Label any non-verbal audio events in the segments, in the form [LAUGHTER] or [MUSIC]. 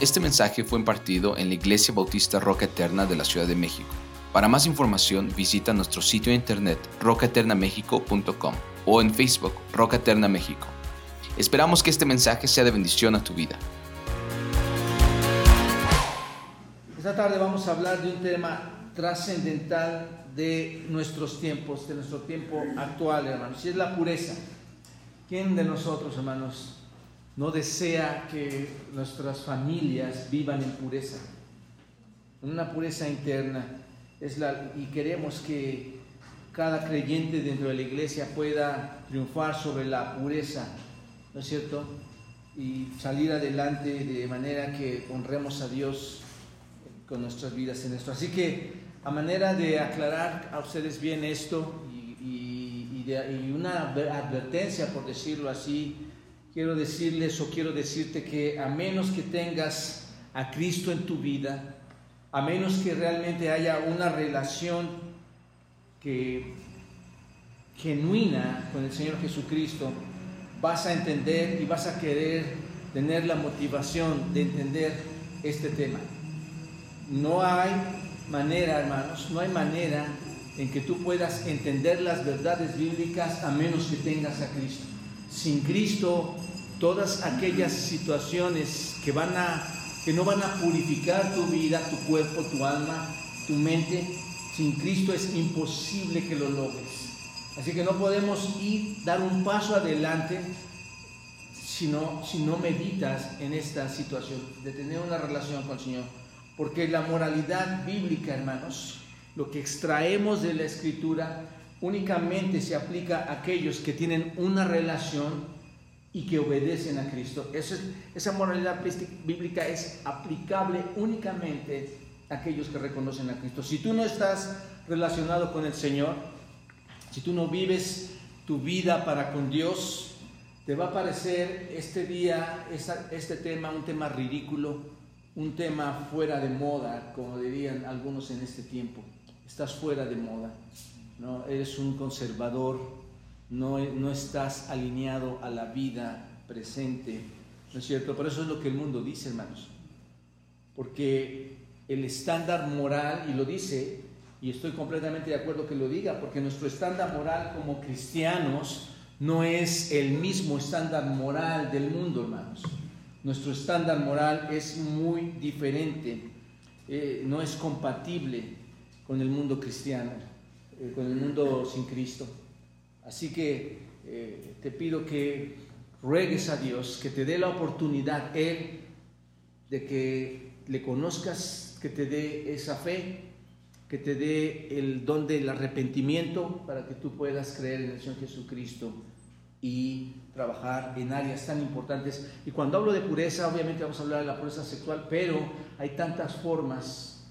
Este mensaje fue impartido en la Iglesia Bautista Roca Eterna de la Ciudad de México. Para más información visita nuestro sitio de internet rocaeternamexico.com o en Facebook Roca Eterna México. Esperamos que este mensaje sea de bendición a tu vida. Esta tarde vamos a hablar de un tema trascendental de nuestros tiempos, de nuestro tiempo actual, hermanos, y es la pureza. ¿Quién de nosotros, hermanos, no desea que nuestras familias vivan en pureza? En una pureza interna. Es la, y queremos que cada creyente dentro de la iglesia pueda triunfar sobre la pureza, ¿no es cierto? Y salir adelante de manera que honremos a Dios con nuestras vidas en esto. Así que a manera de aclarar a ustedes bien esto y, y una advertencia, por decirlo así, quiero decirles o quiero decirte que a menos que tengas a Cristo en tu vida, a menos que realmente haya una relación que genuina con el Señor Jesucristo, vas a entender y vas a querer tener la motivación de entender este tema. No hay manera, hermanos, no hay manera en que tú puedas entender las verdades bíblicas a menos que tengas a Cristo. Sin Cristo, todas aquellas situaciones que van a que no van a purificar tu vida, tu cuerpo, tu alma, tu mente, sin Cristo es imposible que lo logres. Así que no podemos ir dar un paso adelante si no, si no meditas en esta situación de tener una relación con el Señor. Porque la moralidad bíblica, hermanos, lo que extraemos de la escritura, únicamente se aplica a aquellos que tienen una relación y que obedecen a Cristo. esa moralidad bíblica es aplicable únicamente a aquellos que reconocen a Cristo. Si tú no estás relacionado con el Señor, si tú no vives tu vida para con Dios, te va a parecer este día, este tema, un tema ridículo, un tema fuera de moda, como dirían algunos en este tiempo. Estás fuera de moda, ¿no? eres un conservador, no, no estás alineado a la vida presente, ¿no es cierto? Por eso es lo que el mundo dice, hermanos. Porque el estándar moral, y lo dice, y estoy completamente de acuerdo que lo diga, porque nuestro estándar moral como cristianos no es el mismo estándar moral del mundo, hermanos. Nuestro estándar moral es muy diferente, eh, no es compatible con el mundo cristiano, eh, con el mundo sin Cristo. Así que eh, te pido que ruegues a Dios, que te dé la oportunidad, Él, de que le conozcas, que te dé esa fe, que te dé el don del arrepentimiento para que tú puedas creer en el Señor Jesucristo y trabajar en áreas tan importantes. Y cuando hablo de pureza, obviamente vamos a hablar de la pureza sexual, pero hay tantas formas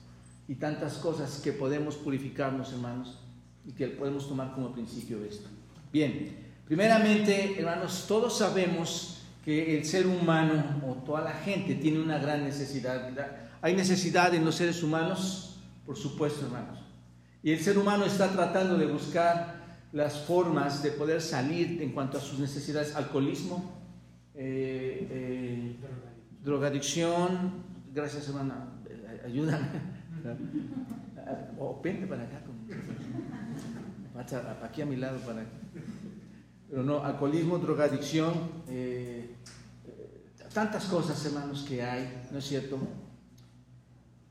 y tantas cosas que podemos purificarnos, hermanos, y que podemos tomar como principio esto. Bien, primeramente, hermanos, todos sabemos que el ser humano o toda la gente tiene una gran necesidad. Hay necesidad en los seres humanos, por supuesto, hermanos. Y el ser humano está tratando de buscar las formas de poder salir en cuanto a sus necesidades, alcoholismo, eh, eh, drogadicción, gracias hermana, ayúdame, [LAUGHS] o vente para acá, aquí a mi lado para pero no, alcoholismo, drogadicción, eh, tantas cosas hermanos que hay, ¿no es cierto?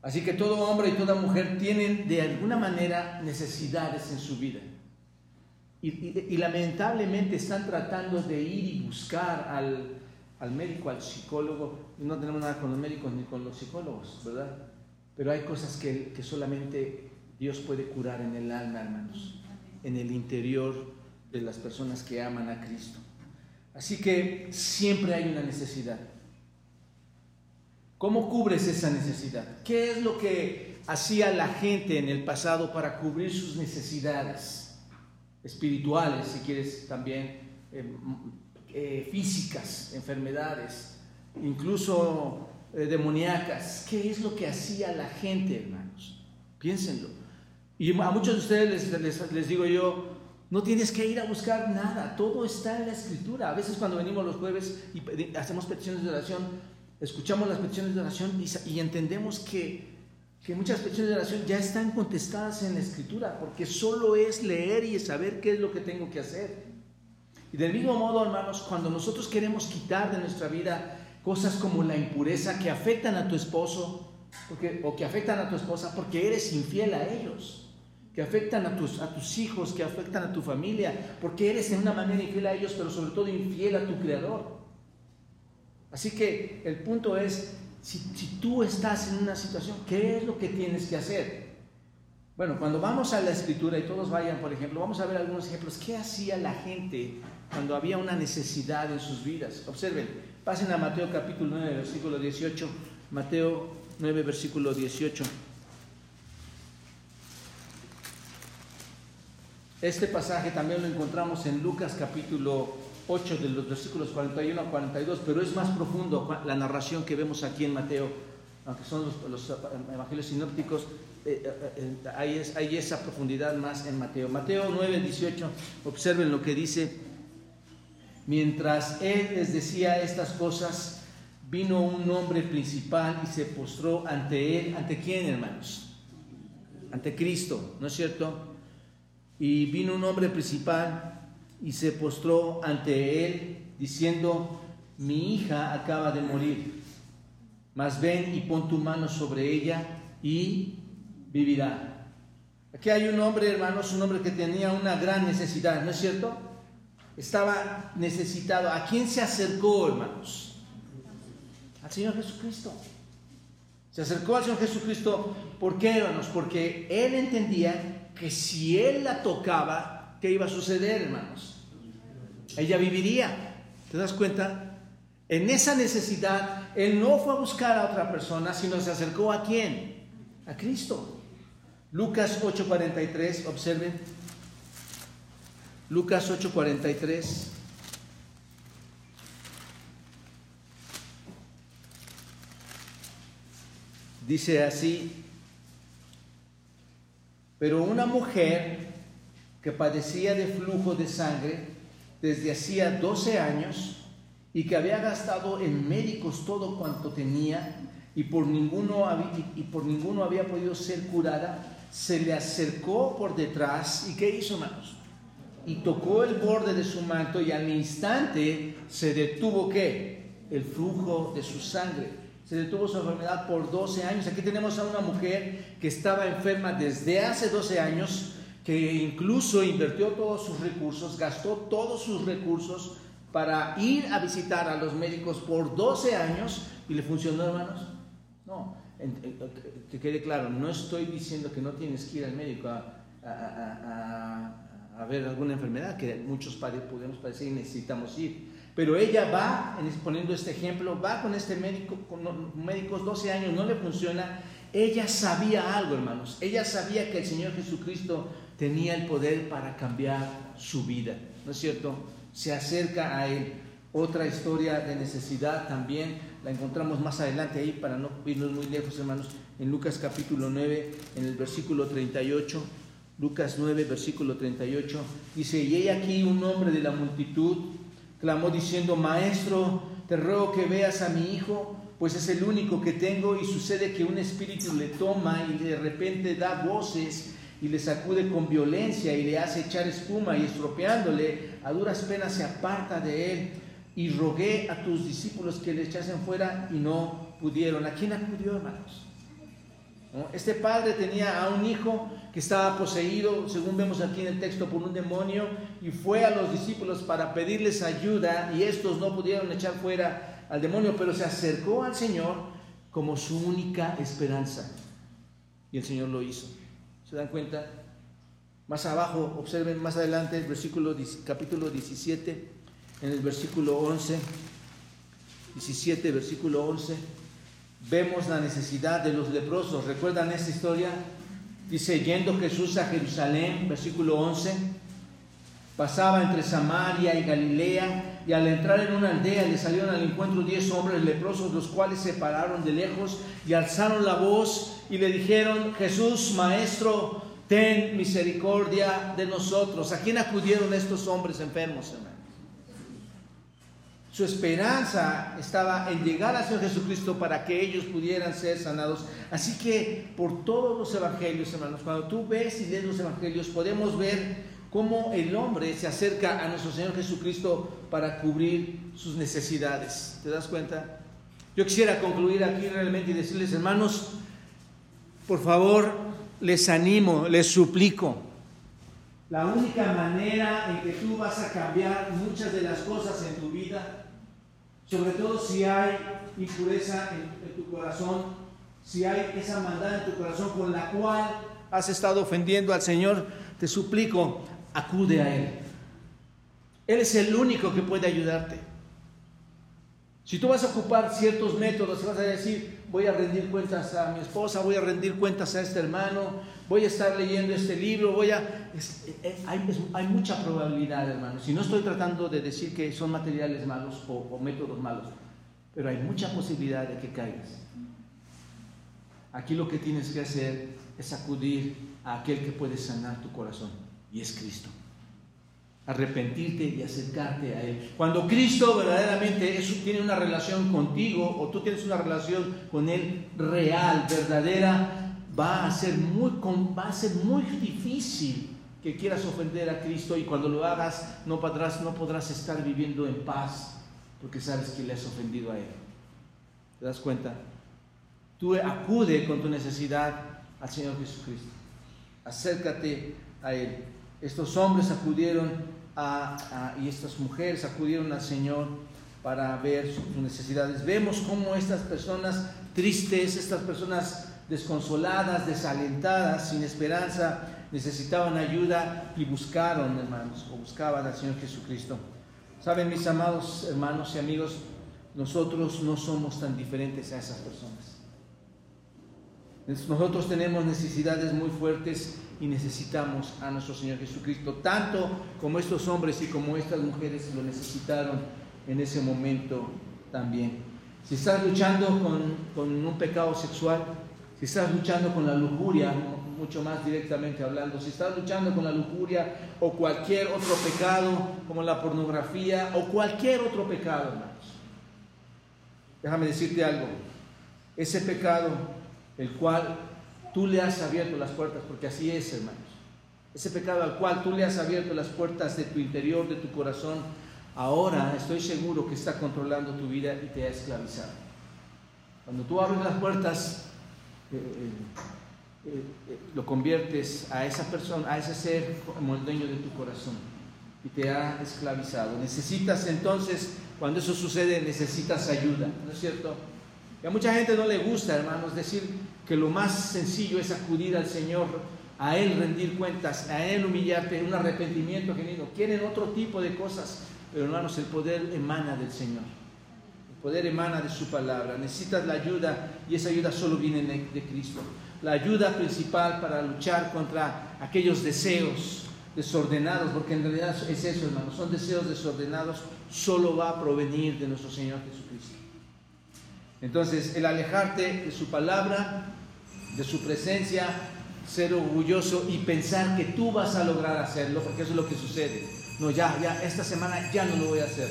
Así que todo hombre y toda mujer tienen de alguna manera necesidades en su vida. Y, lamentablemente están tratando de ir y buscar al, médico, al psicólogo. No tenemos nada con los médicos ni con los psicólogos, ¿verdad? Pero hay cosas que, que solamente Dios puede curar en el alma, hermanos, en el interior de las personas que aman a Cristo. Así que siempre hay una necesidad. ¿Cómo cubres esa necesidad? ¿Qué es lo que hacía la gente en el pasado para cubrir sus necesidades? espirituales, si quieres también, eh, eh, físicas, enfermedades, incluso eh, demoníacas. ¿Qué es lo que hacía la gente, hermanos? Piénsenlo. Y a muchos de ustedes les, les, digo yo, no tienes que ir a buscar nada, todo está en la escritura. A veces cuando venimos los jueves y hacemos peticiones de oración, escuchamos las peticiones de oración y, entendemos que, que, muchas peticiones de oración ya están contestadas en la escritura, porque solo es leer y saber qué es lo que tengo que hacer. Y del mismo modo, hermanos, cuando nosotros queremos quitar de nuestra vida cosas como la impureza que afectan a tu esposo porque, o que afectan a tu esposa porque eres infiel a ellos, que afectan a tus, a tus hijos, que afectan a tu familia, porque eres de una manera infiel a ellos, pero sobre todo infiel a tu Creador. Así que el punto es, si, si tú estás en una situación, ¿qué es lo que tienes que hacer? Bueno, cuando vamos a la escritura y todos vayan, por ejemplo, vamos a ver algunos ejemplos. ¿Qué hacía la gente cuando había una necesidad en sus vidas? Observen, pasen a Mateo capítulo 9, versículo 18. Mateo 9, versículo 18. Este pasaje también lo encontramos en Lucas capítulo 8 de los versículos 41 a 42, pero es más profundo la narración que vemos aquí en Mateo, aunque son los, evangelios sinópticos, eh, eh, eh, hay, hay, esa profundidad más en Mateo. Mateo 9, 18, observen lo que dice, mientras él les decía estas cosas, vino un hombre principal y se postró ante él, ¿ante quién hermanos? Ante Cristo, ¿no es cierto? Y vino un hombre principal y se postró ante él, diciendo, mi hija acaba de morir, mas ven y pon tu mano sobre ella y vivirá. Aquí hay un hombre, hermanos, un hombre que tenía una gran necesidad, ¿no es cierto? Estaba necesitado. ¿A quién se acercó, hermanos? Al Señor Jesucristo. Se acercó al Señor Jesucristo, ¿por qué, hermanos? Porque él entendía que si él la tocaba, ¿qué iba a suceder, hermanos? Ella viviría. ¿Te das cuenta? En esa necesidad, él no fue a buscar a otra persona, sino se acercó a quién? A Cristo. Lucas 8:43, observen. Lucas 8:43. Dice así, pero una mujer que padecía de flujo de sangre desde hacía 12 años y que había gastado en médicos todo cuanto tenía y por ninguno y por ninguno había podido ser curada, se le acercó por detrás y ¿qué hizo, hermanos? Y tocó el borde de su manto y al instante se detuvo qué? El flujo de su sangre se detuvo su enfermedad por 12 años. Aquí tenemos a una mujer que estaba enferma desde hace 12 años, que incluso invirtió todos sus recursos, gastó todos sus recursos para ir a visitar a los médicos por 12 años y le funcionó, hermanos. No, que quede claro, no estoy diciendo que no tienes que ir al médico a, a ver alguna enfermedad que muchos podemos padecer y necesitamos ir. Pero ella va, poniendo este ejemplo, va con este médico, con médicos 12 años, no le funciona. Ella sabía algo, hermanos. Ella sabía que el Señor Jesucristo tenía el poder para cambiar su vida. ¿No es cierto? Se acerca a Él. Otra historia de necesidad también la encontramos más adelante ahí para no irnos muy lejos, hermanos, en Lucas capítulo 9, en el versículo 38. Lucas 9, versículo 38, dice, y hay aquí un hombre de la multitud Clamó diciendo, Maestro, te ruego que veas a mi hijo, pues es el único que tengo y sucede que un espíritu le toma y de repente da voces y le sacude con violencia y le hace echar espuma y estropeándole, a duras penas se aparta de él. Y rogué a tus discípulos que le echasen fuera y no pudieron. ¿A quién acudió, hermanos? Este padre tenía a un hijo que estaba poseído, según vemos aquí en el texto, por un demonio y fue a los discípulos para pedirles ayuda y estos no pudieron echar fuera al demonio, pero se acercó al Señor como su única esperanza. Y el Señor lo hizo. ¿Se dan cuenta? Más abajo, observen más adelante el versículo, capítulo 17, en el versículo 11, 17, versículo 11 vemos la necesidad de los leprosos. ¿Recuerdan esta historia? Dice, yendo Jesús a Jerusalén, versículo 11, pasaba entre Samaria y Galilea, y al entrar en una aldea le salieron al encuentro diez hombres leprosos, los cuales se pararon de lejos y alzaron la voz y le dijeron, Jesús, Maestro, ten misericordia de nosotros. ¿A quién acudieron estos hombres enfermos, hermanos? Su esperanza estaba en llegar al Señor Jesucristo para que ellos pudieran ser sanados. Así que por todos los evangelios, hermanos, cuando tú ves y lees los evangelios, podemos ver cómo el hombre se acerca a nuestro Señor Jesucristo para cubrir sus necesidades. ¿Te das cuenta? Yo quisiera concluir aquí realmente y decirles, hermanos, por favor, les animo, les suplico. La única manera en que tú vas a cambiar muchas de las cosas en tu vida, sobre todo si hay impureza en, tu corazón, si hay esa maldad en tu corazón con la cual has estado ofendiendo al Señor, te suplico, acude a Él. Él es el único que puede ayudarte. Si tú vas a ocupar ciertos métodos, vas a decir, voy a rendir cuentas a mi esposa, voy a rendir cuentas a este hermano, voy a estar leyendo este libro, voy a... Hay, mucha probabilidad, hermano. Si no estoy tratando de decir que son materiales malos o métodos malos, pero hay mucha posibilidad de que caigas. Aquí lo que tienes que hacer es acudir a aquel que puede sanar tu corazón, y es Cristo arrepentirte y acercarte a Él. Cuando Cristo verdaderamente tiene una relación contigo o tú tienes una relación con Él real, verdadera, va a ser muy, va a ser muy difícil que quieras ofender a Cristo y cuando lo hagas no podrás, no podrás estar viviendo en paz porque sabes que le has ofendido a Él. ¿Te das cuenta? Tú acude con tu necesidad al Señor Jesucristo. Acércate a Él. Estos hombres acudieron y estas mujeres acudieron al Señor para ver sus necesidades. Vemos cómo estas personas tristes, estas personas desconsoladas, desalentadas, sin esperanza, necesitaban ayuda y buscaron, hermanos, o buscaban al Señor Jesucristo. Saben, mis amados hermanos y amigos, nosotros no somos tan diferentes a esas personas. Nosotros tenemos necesidades muy fuertes y necesitamos a nuestro Señor Jesucristo, tanto como estos hombres y como estas mujeres lo necesitaron en ese momento también. Si estás luchando con, un pecado sexual, si estás luchando con la lujuria, mucho más directamente hablando, si estás luchando con la lujuria o cualquier otro pecado como la pornografía o cualquier otro pecado, hermanos, déjame decirte algo, ese pecado, el cual tú le has abierto las puertas, porque así es, hermanos. Ese pecado al cual tú le has abierto las puertas de tu interior, de tu corazón, ahora estoy seguro que está controlando tu vida y te ha esclavizado. Cuando tú abres las puertas, eh, eh, eh, lo conviertes a esa persona, a ese ser como el dueño de tu corazón y te ha esclavizado. Necesitas entonces, cuando eso sucede, necesitas ayuda, ¿no es cierto? Y a mucha gente no le gusta, hermanos, decir, que lo más sencillo es acudir al Señor, a Él rendir cuentas, a Él humillarte, un arrepentimiento genuino. Quieren otro tipo de cosas, pero hermanos, el poder emana del Señor. El poder emana de su palabra. Necesitas la ayuda y esa ayuda solo viene de Cristo. La ayuda principal para luchar contra aquellos deseos desordenados, porque en realidad es eso, hermanos, son deseos desordenados, solo va a provenir de nuestro Señor Jesucristo. Entonces, el alejarte de su palabra de su presencia, ser orgulloso y pensar que tú vas a lograr hacerlo, porque eso es lo que sucede. No, ya, ya, esta semana ya no lo voy a hacer.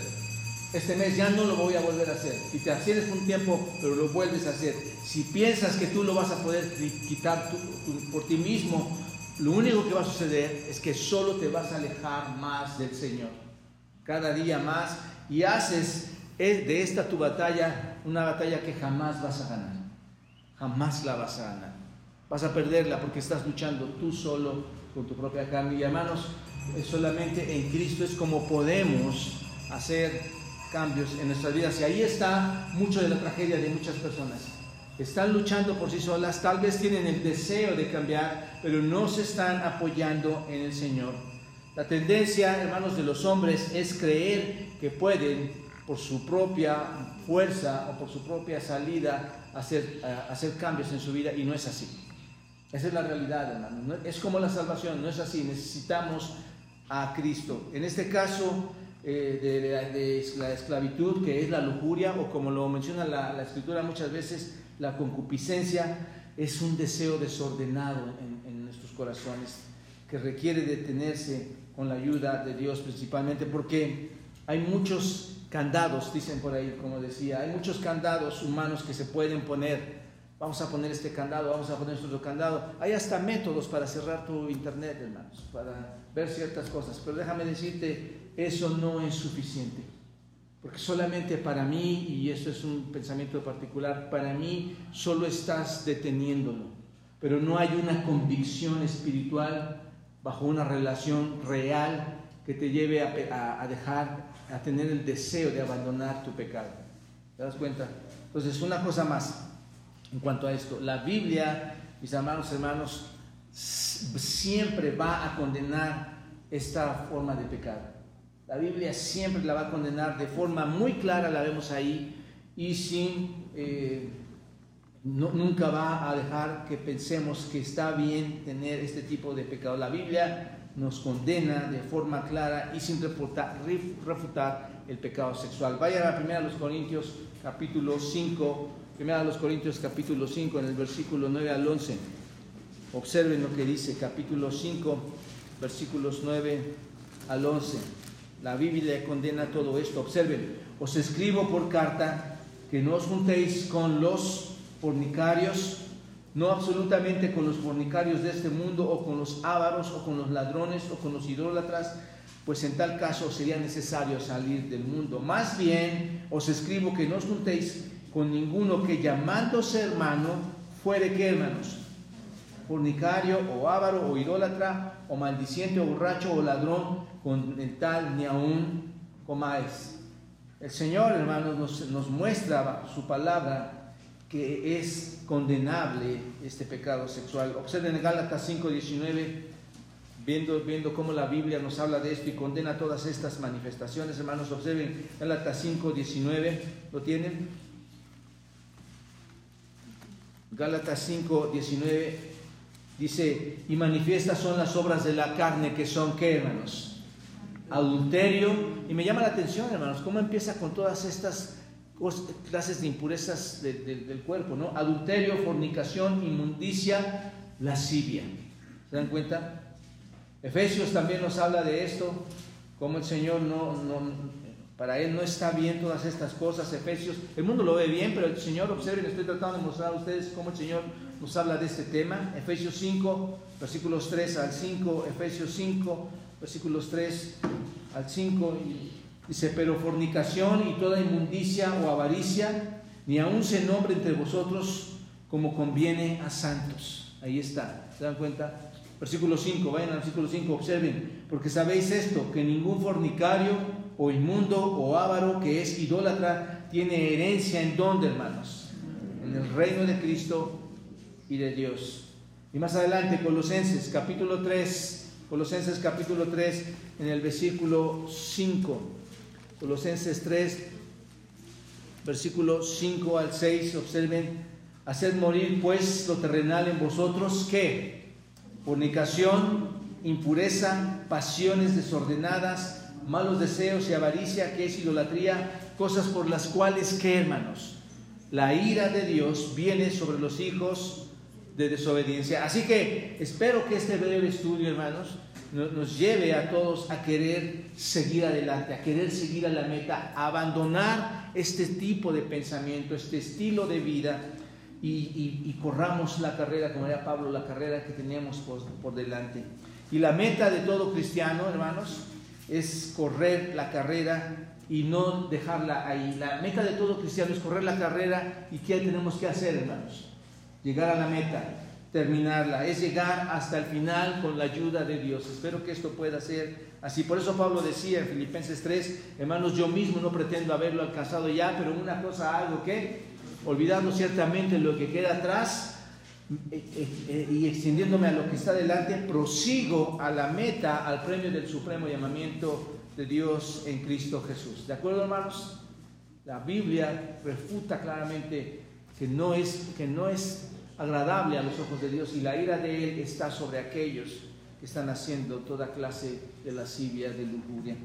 Este mes ya no lo voy a volver a hacer. Y te haces un tiempo, pero lo vuelves a hacer. Si piensas que tú lo vas a poder quitar por ti mismo, lo único que va a suceder es que solo te vas a alejar más del Señor. Cada día más. Y haces eh, de esta tu batalla una batalla que jamás vas a ganar. Jamás la vas a ganar. Vas a perderla porque estás luchando tú solo con tu propia carne. Y hermanos, solamente en Cristo es como podemos hacer cambios en nuestras vidas. Y ahí está mucho de la tragedia de muchas personas. Están luchando por sí solas, tal vez tienen el deseo de cambiar, pero no se están apoyando en el Señor. La tendencia, hermanos, de los hombres es creer que pueden, por su propia fuerza o por su propia salida, hacer, hacer cambios en su vida y no es así. Esa es la realidad, hermano. Es como la salvación, no es así. Necesitamos a Cristo. En este caso eh, de, la esclavitud, que es la lujuria, o como lo menciona la, escritura muchas veces, la concupiscencia, es un deseo desordenado en, en nuestros corazones que requiere detenerse con la ayuda de Dios principalmente, porque Hay muchos candados, dicen por ahí, como decía, hay muchos candados humanos que se pueden poner. Vamos a poner este candado, vamos a poner este otro candado. Hay hasta métodos para cerrar tu internet, hermanos, para ver ciertas cosas. Pero déjame decirte, eso no es suficiente. Porque solamente para mí, y eso es un pensamiento particular, para mí solo estás deteniéndolo. Pero no hay una convicción espiritual bajo una relación real que te lleve a, dejar, a tener el deseo de abandonar tu pecado. ¿Te das cuenta? Entonces, una cosa más en cuanto a esto. La Biblia, mis hermanos, hermanos, siempre va a condenar esta forma de pecado. La Biblia siempre la va a condenar de forma muy clara, la vemos ahí, y sin, eh, nunca va a dejar que pensemos que está bien tener este tipo de pecado. La Biblia nos condena de forma clara y sin refutar, refutar el pecado sexual. Vaya a primera los Corintios capítulo 5, primera los Corintios capítulo 5 en el versículo 9 al 11. Observen lo que dice capítulo 5 versículos 9 al 11. La Biblia condena todo esto. Observen, os escribo por carta que no os juntéis con los fornicarios, no absolutamente con los fornicarios de este mundo o con los ávaros o con los ladrones o con los idólatras, pues en tal caso sería necesario salir del mundo. Más bien os escribo que no os juntéis con ninguno que llamándose hermano fuere que hermanos, fornicario o ávaro o idólatra o maldiciente o borracho o ladrón, con el tal ni aún comáis. El Señor, hermanos, nos, nos muestra su palabra que es condenable este pecado sexual. Observen en Gálatas 5:19, viendo, viendo cómo la Biblia nos habla de esto y condena todas estas manifestaciones. Hermanos, observen Gálatas 5:19, ¿lo tienen? Gálatas 5:19 dice, y manifiestas son las obras de la carne que son, ¿qué hermanos? Adulterio. Y me llama la atención, hermanos, cómo empieza con todas estas clases de impurezas del cuerpo, ¿no? Adulterio, fornicación, inmundicia, lascivia. ¿Se dan cuenta? Efesios también nos habla de esto, como el Señor no, no, para Él no está bien todas estas cosas. Efesios, el mundo lo ve bien, pero el Señor, observen, estoy tratando de mostrar a ustedes cómo el Señor nos habla de este tema. Efesios 5, versículos 3 al 5, Efesios 5, versículos 3 al 5 y Dice, pero fornicación y toda inmundicia o avaricia, ni aun se nombre entre vosotros como conviene a santos. Ahí está, ¿se dan cuenta? Versículo 5, vayan al versículo 5, observen, porque sabéis esto, que ningún fornicario o inmundo o avaro que es idólatra tiene herencia en donde, hermanos, en el reino de Cristo y de Dios. Y más adelante, Colosenses capítulo 3, Colosenses capítulo 3, en el versículo 5. Colosenses 3, versículos 5 al 6, observen, haced morir pues lo terrenal en vosotros, ¿qué? Fornicación, impureza, pasiones desordenadas, malos deseos y avaricia, que es idolatría, cosas por las cuales, ¿qué hermanos? La ira de Dios viene sobre los hijos de desobediencia. Así que espero que este breve estudio, hermanos, nos lleve a todos a querer seguir adelante, a querer seguir a la meta, a abandonar este tipo de pensamiento, este estilo de vida y, corramos la carrera, como era Pablo, la carrera que teníamos por, delante. Y la meta de todo cristiano, hermanos, es correr la carrera y no dejarla ahí. La meta de todo cristiano es correr la carrera y ¿qué tenemos que hacer, hermanos? Llegar a la meta terminarla, es llegar hasta el final con la ayuda de Dios. Espero que esto pueda ser así. Por eso Pablo decía en Filipenses 3, hermanos, yo mismo no pretendo haberlo alcanzado ya, pero una cosa algo que, olvidando ciertamente lo que queda atrás eh, eh, eh, y extendiéndome a lo que está delante, prosigo a la meta, al premio del supremo llamamiento de Dios en Cristo Jesús. ¿De acuerdo, hermanos? La Biblia refuta claramente que no es, que no es agradable a los ojos de Dios y la ira de Él está sobre aquellos que están haciendo toda clase de lascivia, de lujuria.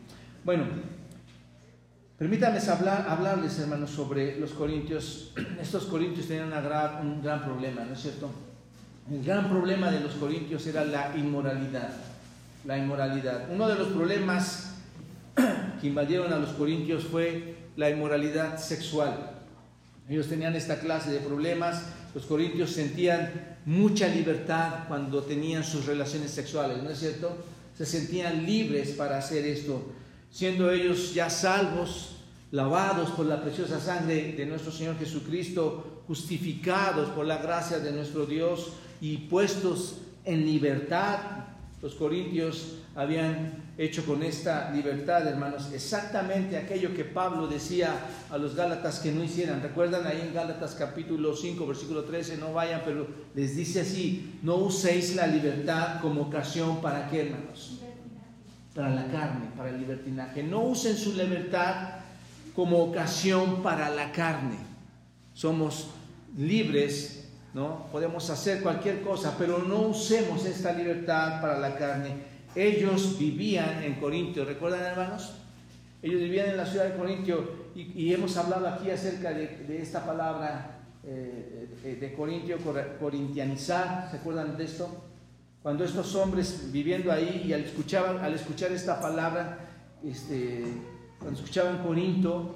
Bueno, permítanme hablar, hablarles, hermanos, sobre los corintios. [CLEARS THROAT] Estos corintios tenían un gran problema, ¿no es cierto? El gran problema de los corintios era la inmoralidad. La inmoralidad. Uno de los problemas [CLEARS THROAT] que invadieron a los corintios fue la inmoralidad sexual. Ellos tenían esta clase de problemas, los corintios sentían mucha libertad cuando tenían sus relaciones sexuales, ¿no es cierto? Se sentían libres para hacer esto, siendo ellos ya salvos, lavados por la preciosa sangre de nuestro Señor Jesucristo, justificados por la gracia de nuestro Dios y puestos en libertad. Los corintios habían hecho con esta libertad, hermanos, exactamente aquello que Pablo decía a los Gálatas que no hicieran. ¿Recuerdan ahí en Gálatas capítulo 5, versículo 13? No vayan, pero les dice así, no uséis la libertad como ocasión para qué, hermanos? Para la carne, para el libertinaje. No usen su libertad como ocasión para la carne. Somos libres, ¿no? Podemos hacer cualquier cosa, pero no usemos esta libertad para la carne ellos vivían en Corintio, ¿recuerdan hermanos? Ellos vivían en la ciudad de Corintio y, hemos hablado aquí acerca de, esta palabra eh, eh, de Corintio, corintianizar, ¿se acuerdan de esto? Cuando estos hombres viviendo ahí y al, al escuchar esta palabra, este, cuando escuchaban Corinto,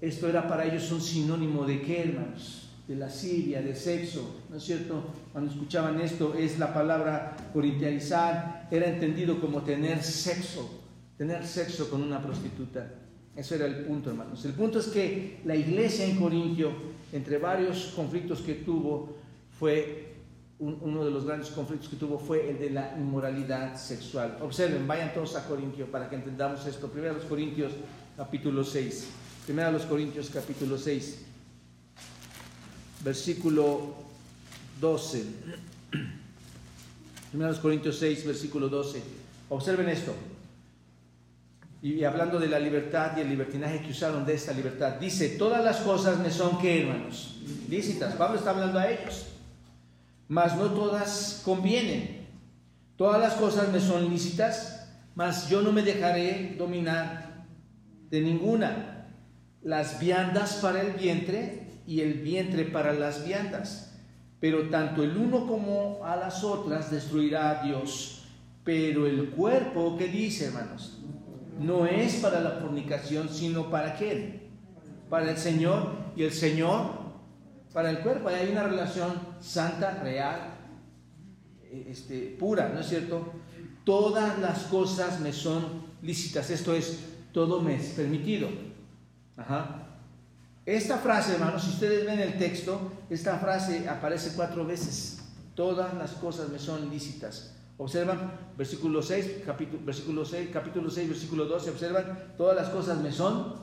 esto era para ellos un sinónimo de qué, hermanos? De la Siria, de sexo, ¿no es cierto? Cuando escuchaban esto, es la palabra corintianizar, era entendido como tener sexo, tener sexo con una prostituta. Eso era el punto, hermanos. El punto es que la iglesia en Corintio, entre varios conflictos que tuvo, fue uno de los grandes conflictos que tuvo fue el de la inmoralidad sexual. Observen, vayan todos a Corintio para que entendamos esto. Primero los Corintios capítulo 6. Primero los Corintios capítulo 6 versículo 12. 1 Corintios 6, versículo 12. Observen esto. Y hablando de la libertad y el libertinaje que usaron de esta libertad, dice, todas las cosas me son que, hermanos, lícitas. Pablo está hablando a ellos. Mas no todas convienen. Todas las cosas me son lícitas, mas yo no me dejaré dominar de ninguna. Las viandas para el vientre y el vientre para las viandas. Pero tanto el uno como a las otras destruirá a Dios. Pero el cuerpo, ¿qué dice, hermanos? No es para la fornicación, sino para qué? Para el Señor y el Señor para el cuerpo. hay una relación santa, real, este, pura, ¿no es cierto? Todas las cosas me son lícitas. Esto es, todo me es permitido. Ajá. Esta frase, hermanos, si ustedes ven el texto, esta frase aparece cuatro veces. Todas las cosas me son lícitas. Observan versículo 6, capítulo, versículo 6, capítulo 6, versículo 12, observan, todas las cosas me son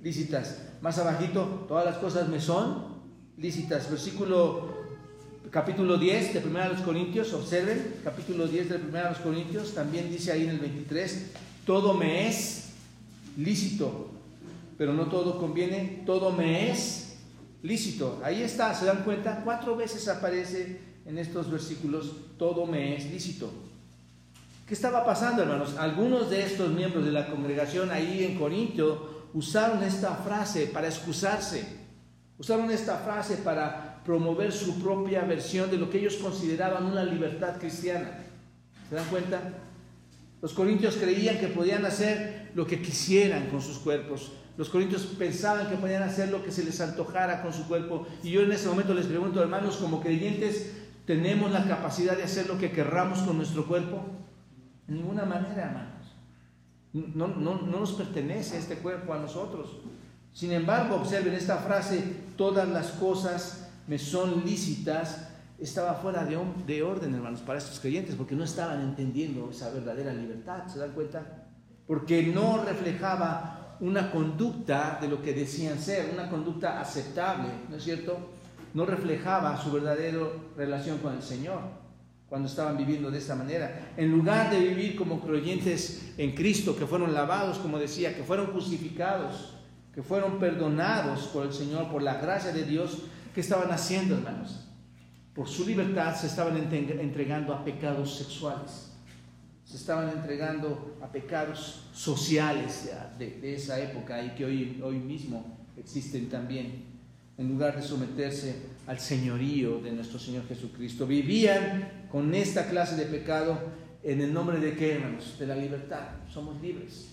lícitas. Más abajito, todas las cosas me son lícitas. Versículo capítulo 10 de 1 los Corintios, observen, capítulo 10 de 1 los Corintios, también dice ahí en el 23, todo me es lícito pero no todo conviene, todo me es lícito. Ahí está, ¿se dan cuenta? Cuatro veces aparece en estos versículos, todo me es lícito. ¿Qué estaba pasando, hermanos? Algunos de estos miembros de la congregación ahí en Corintio usaron esta frase para excusarse, usaron esta frase para promover su propia versión de lo que ellos consideraban una libertad cristiana. ¿Se dan cuenta? Los corintios creían que podían hacer lo que quisieran con sus cuerpos, los corintios pensaban que podían hacer lo que se les antojara con su cuerpo. Y yo en ese momento les pregunto, hermanos, como creyentes, ¿tenemos la capacidad de hacer lo que querramos con nuestro cuerpo? De ninguna manera, hermanos. No, no, no nos pertenece este cuerpo a nosotros. Sin embargo, observen esta frase, todas las cosas me son lícitas, estaba fuera de, de orden, hermanos, para estos creyentes, porque no estaban entendiendo esa verdadera libertad, ¿se dan cuenta? Porque no reflejaba una conducta de lo que decían ser, una conducta aceptable, ¿no es cierto? No reflejaba su verdadera relación con el Señor cuando estaban viviendo de esta manera. En lugar de vivir como creyentes en Cristo, que fueron lavados, como decía, que fueron justificados, que fueron perdonados por el Señor, por la gracia de Dios, ¿qué estaban haciendo, hermanos? Por su libertad se estaban entregando a pecados sexuales se estaban entregando a pecados sociales de, esa época y que hoy, hoy mismo existen también, en lugar de someterse al señorío de nuestro Señor Jesucristo. Vivían con esta clase de pecado en el nombre de qué, hermanos? De la libertad. Somos libres.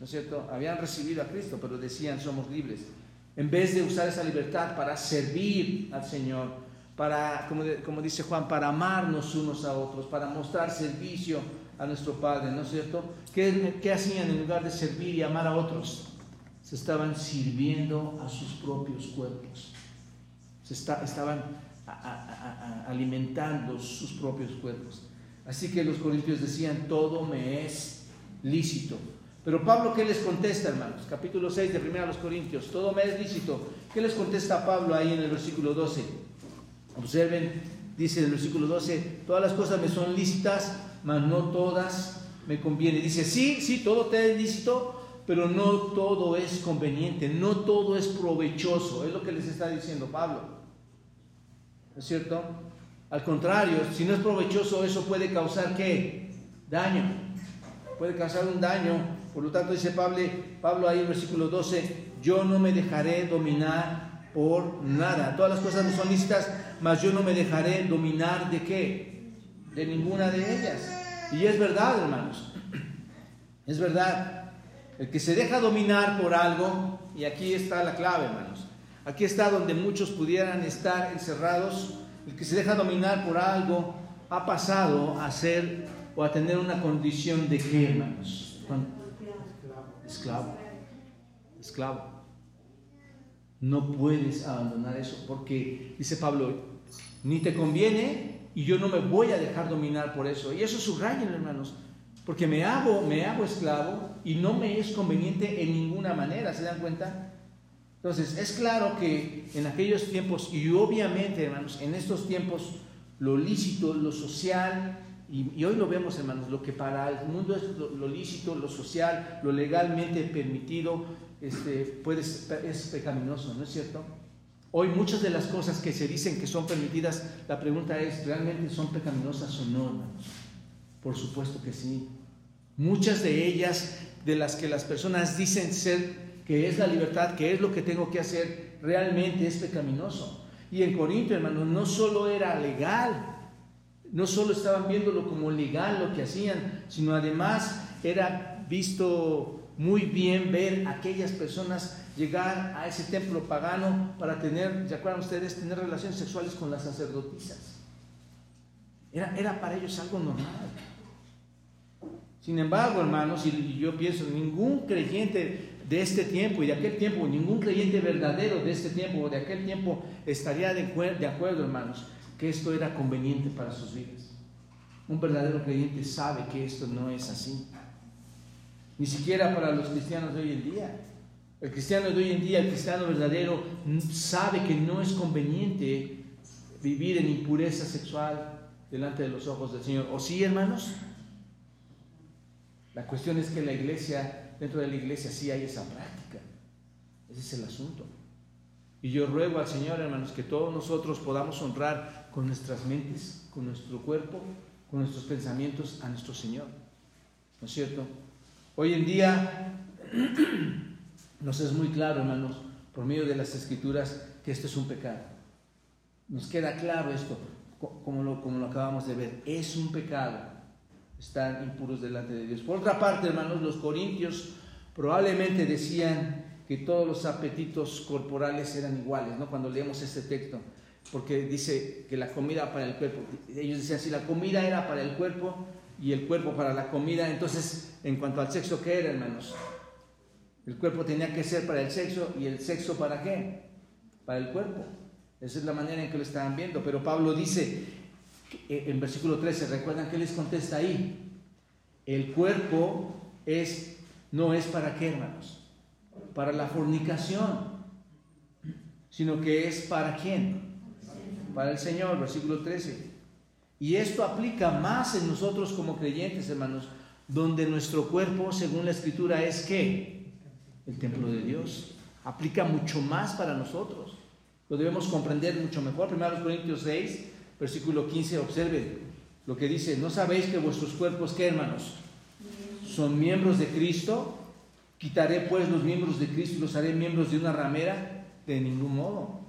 ¿no es cierto? Habían recibido a Cristo, pero decían somos libres. En vez de usar esa libertad para servir al Señor, para, como, como dice Juan, para amarnos unos a otros, para mostrar servicio a nuestro Padre, ¿no es cierto? ¿Qué, ¿Qué, hacían en lugar de servir y amar a otros? Se estaban sirviendo a sus propios cuerpos. Se estaban alimentando sus propios cuerpos. Así que los corintios decían, todo me es lícito. Pero Pablo, ¿qué les contesta, hermanos? Capítulo 6 de 1 a los Corintios, todo me es lícito. ¿Qué les contesta Pablo ahí en el versículo 12? Observen, dice en el versículo 12, todas las cosas me son lícitas, mas no todas me convienen. Dice, sí, sí, todo te es lícito, pero no todo es conveniente, no todo es provechoso. Es lo que les está diciendo Pablo. ¿No es cierto? Al contrario, si no es provechoso, eso puede causar qué? Daño. Puede causar un daño. Por lo tanto, dice Pablo, Pablo ahí en versículo 12, yo no me dejaré dominar por nada. Todas las cosas me son lícitas, mas yo no me dejaré dominar de qué? De ninguna de ellas. Y es verdad, hermanos. Es verdad. El que se deja dominar por algo, y aquí está la clave, hermanos. Aquí está donde muchos pudieran estar encerrados el que se deja dominar por algo ha pasado a ser o a tener una condición de qué, hermanos? Esclavo. Esclavo. No puedes abandonar eso porque, dice Pablo, ni te conviene y yo no me voy a dejar dominar por eso. Y eso subrayen, hermanos, porque me hago, me hago esclavo y no me es conveniente en ninguna manera, ¿se dan cuenta? Entonces, es claro que en aquellos tiempos, y obviamente, hermanos, en estos tiempos, lo lícito, lo social, y, hoy lo vemos, hermanos, lo que para el mundo es lo, lícito, lo social, lo legalmente permitido, este, puede, es pecaminoso, ¿no es cierto? Hoy muchas de las cosas que se dicen que son permitidas, la pregunta es, ¿realmente son pecaminosas o no? Por supuesto que sí. Muchas de ellas, de las que las personas dicen ser que es la libertad, que es lo que tengo que hacer, realmente es pecaminoso. Y en Corinto, hermanos, no solo era legal, no solo estaban viéndolo como legal lo que hacían, sino además era visto muy bien ver aquellas personas llegar a ese templo pagano para tener, ¿se acuerdan ustedes? Tener relaciones sexuales con las sacerdotisas. Era, era para ellos algo normal. Sin embargo, hermanos, y yo pienso, ningún creyente de este tiempo y de aquel tiempo, ningún creyente verdadero de este tiempo o de aquel tiempo estaría de, de acuerdo, hermanos, que esto era conveniente para sus vidas. Un verdadero creyente sabe que esto no es así. Ni siquiera para los cristianos de hoy en día. El cristiano de hoy en día, el cristiano verdadero, sabe que no es conveniente vivir en impureza sexual delante de los ojos del Señor. ¿O sí, hermanos? La cuestión es que la iglesia dentro de la iglesia sí hay esa práctica. Ese es el asunto. Y yo ruego al Señor, hermanos, que todos nosotros podamos honrar con nuestras mentes, con nuestro cuerpo, con nuestros pensamientos a nuestro Señor. ¿No es cierto? Hoy en día [CLEARS THROAT] nos es muy claro, hermanos, por medio de las escrituras, que esto es un pecado. Nos queda claro esto, como lo, acabamos de ver. Es un pecado están impuros delante de Dios. Por otra parte, hermanos, los corintios probablemente decían que todos los apetitos corporales eran iguales, ¿no? Cuando leemos este texto, porque dice que la comida para el cuerpo, ellos decían, si la comida era para el cuerpo y el cuerpo para la comida, entonces, en cuanto al sexo, ¿qué era, hermanos? El cuerpo tenía que ser para el sexo y el sexo para qué? Para el cuerpo. Esa es la manera en que lo estaban viendo. Pero Pablo dice, eh, en versículo 13, ¿recuerdan que les contesta ahí? El cuerpo es, no es para qué, hermanos? Para la fornicación, sino que es para quién? Para el Señor, versículo 13. Y esto aplica más en nosotros como creyentes, hermanos, donde nuestro cuerpo, según la escritura, es qué? El templo de Dios. Aplica mucho más para nosotros. Lo debemos comprender mucho mejor. Primero Corintios 6, versículo 15, observe lo que dice, ¿no sabéis que vuestros cuerpos, qué hermanos? Son miembros de Cristo. Quitaré pues los miembros de Cristo y los haré miembros de una ramera. De ningún modo.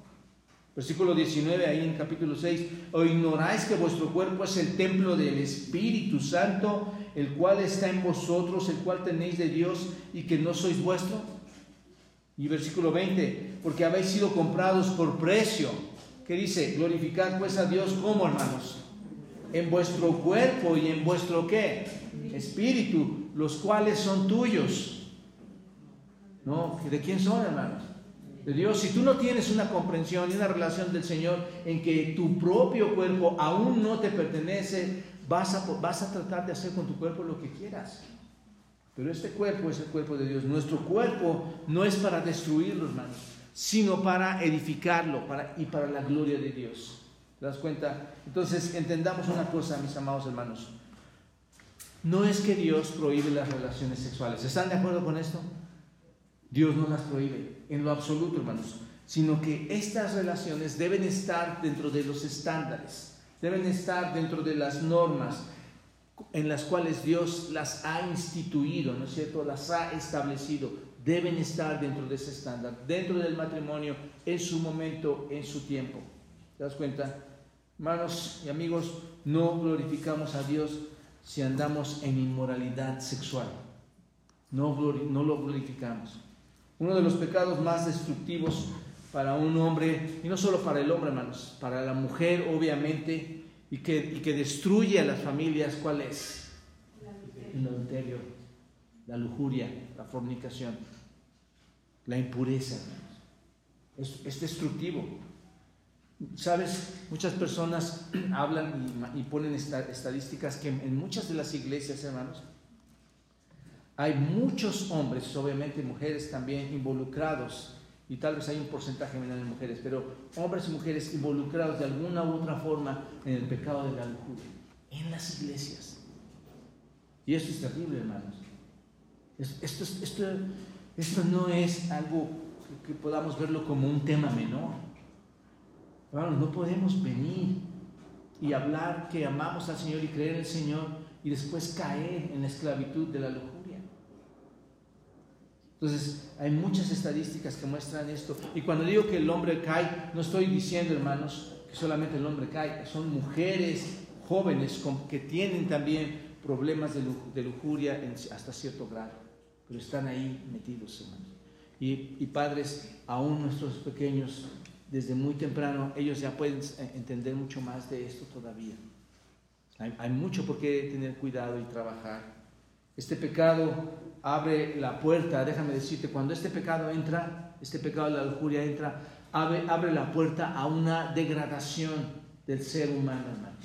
Versículo 19, ahí en capítulo 6, o ignoráis que vuestro cuerpo es el templo del Espíritu Santo, el cual está en vosotros, el cual tenéis de Dios y que no sois vuestro? Y versículo 20, porque habéis sido comprados por precio. ¿Qué dice? Glorificad pues a Dios como hermanos, en vuestro cuerpo y en vuestro qué? Espíritu, los cuales son tuyos. ¿No? ¿De quién son hermanos? De Dios. Si tú no tienes una comprensión y una relación del Señor en que tu propio cuerpo aún no te pertenece, vas a, vas a tratar de hacer con tu cuerpo lo que quieras. Pero este cuerpo es el cuerpo de Dios. Nuestro cuerpo no es para destruirlo, hermanos, sino para edificarlo para, y para la gloria de Dios. ¿Te das cuenta? Entonces, entendamos una cosa, mis amados hermanos. No es que Dios prohíbe las relaciones sexuales. ¿Están de acuerdo con esto? Dios no las prohíbe en lo absoluto, hermanos, sino que estas relaciones deben estar dentro de los estándares, deben estar dentro de las normas en las cuales Dios las ha instituido, ¿no es cierto? Las ha establecido, deben estar dentro de ese estándar, dentro del matrimonio, en su momento, en su tiempo. ¿Te das cuenta? Hermanos y amigos, no glorificamos a Dios si andamos en inmoralidad sexual. No, no lo glorificamos. Uno de los pecados más destructivos para un hombre, y no solo para el hombre, hermanos, para la mujer, obviamente, y que, que destruye a las familias, ¿cuál es? El adulterio, la lujuria, la fornicación, la impureza. Es, es destructivo. Sabes, muchas personas [CLEARS THROAT] hablan y, y ponen estadísticas que en muchas de las iglesias, hermanos, hay muchos hombres, obviamente mujeres también involucrados, y tal vez hay un porcentaje menor de mujeres, pero hombres y mujeres involucrados de alguna u otra forma en el pecado de la lujuria, en las iglesias. Y esto es terrible, hermanos. Esto, esto, esto no es algo que podamos verlo como un tema menor. Hermanos, no podemos venir y hablar que amamos al Señor y creer en el Señor y después caer en la esclavitud de la lujuria. Entonces, hay muchas estadísticas que muestran esto. Y cuando digo que el hombre cae, no estoy diciendo, hermanos, que solamente el hombre cae. Son mujeres jóvenes que tienen también problemas de lujuria hasta cierto grado. Pero están ahí metidos, hermanos. Y, padres, aún nuestros pequeños, desde muy temprano, ellos ya pueden entender mucho más de esto todavía. Hay mucho por qué tener cuidado y trabajar. Este pecado abre la puerta, déjame decirte, cuando este pecado entra, este pecado de la lujuria entra, abre, abre la puerta a una degradación del ser humano, hermano,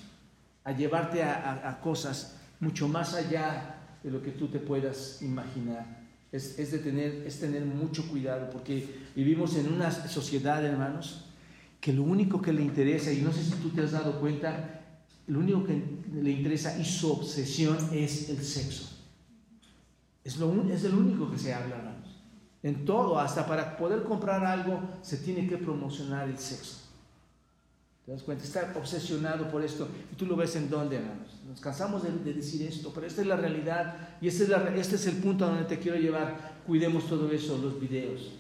a llevarte a, cosas mucho más allá de lo que tú te puedas imaginar. Es, es, de tener, es tener mucho cuidado, porque vivimos en una sociedad, hermanos, que lo único que le interesa, y no sé si tú te has dado cuenta, lo único que le interesa y su obsesión es el sexo. Es, lo, es el único que se habla, hermanos. En todo, hasta para poder comprar algo, se tiene que promocionar el sexo. ¿Te das cuenta? Está obsesionado por esto. Y tú lo ves en dónde, hermanos. Nos cansamos de, decir esto, pero esta es la realidad y este es, este es el punto a donde te quiero llevar. Cuidemos todo eso, los videos.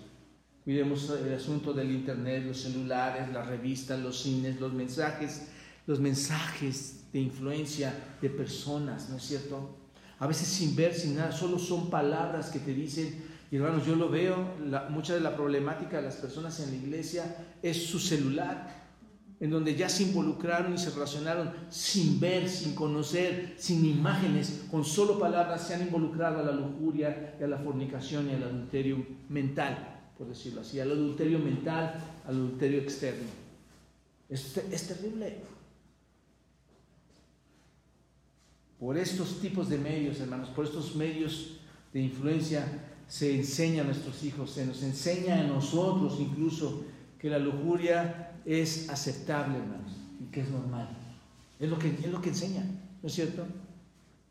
Cuidemos el asunto del internet, los celulares, las revistas, los cines, los mensajes, los mensajes de influencia de personas, ¿no es cierto? A veces sin ver, sin nada, solo son palabras que te dicen. Y hermanos, yo lo veo, mucha de la problemática de las personas en la iglesia es su celular, en donde ya se involucraron y se relacionaron sin ver, sin conocer, sin imágenes, con solo palabras se han involucrado a la lujuria y a la fornicación y al adulterio mental, por decirlo así, al adulterio mental, al adulterio externo. Es terrible. Por estos tipos de medios, hermanos, por estos medios de influencia, se enseña a nuestros hijos, se nos enseña a nosotros incluso que la lujuria es aceptable, hermanos, y que es normal. Es lo que, es lo que enseña, ¿no es cierto?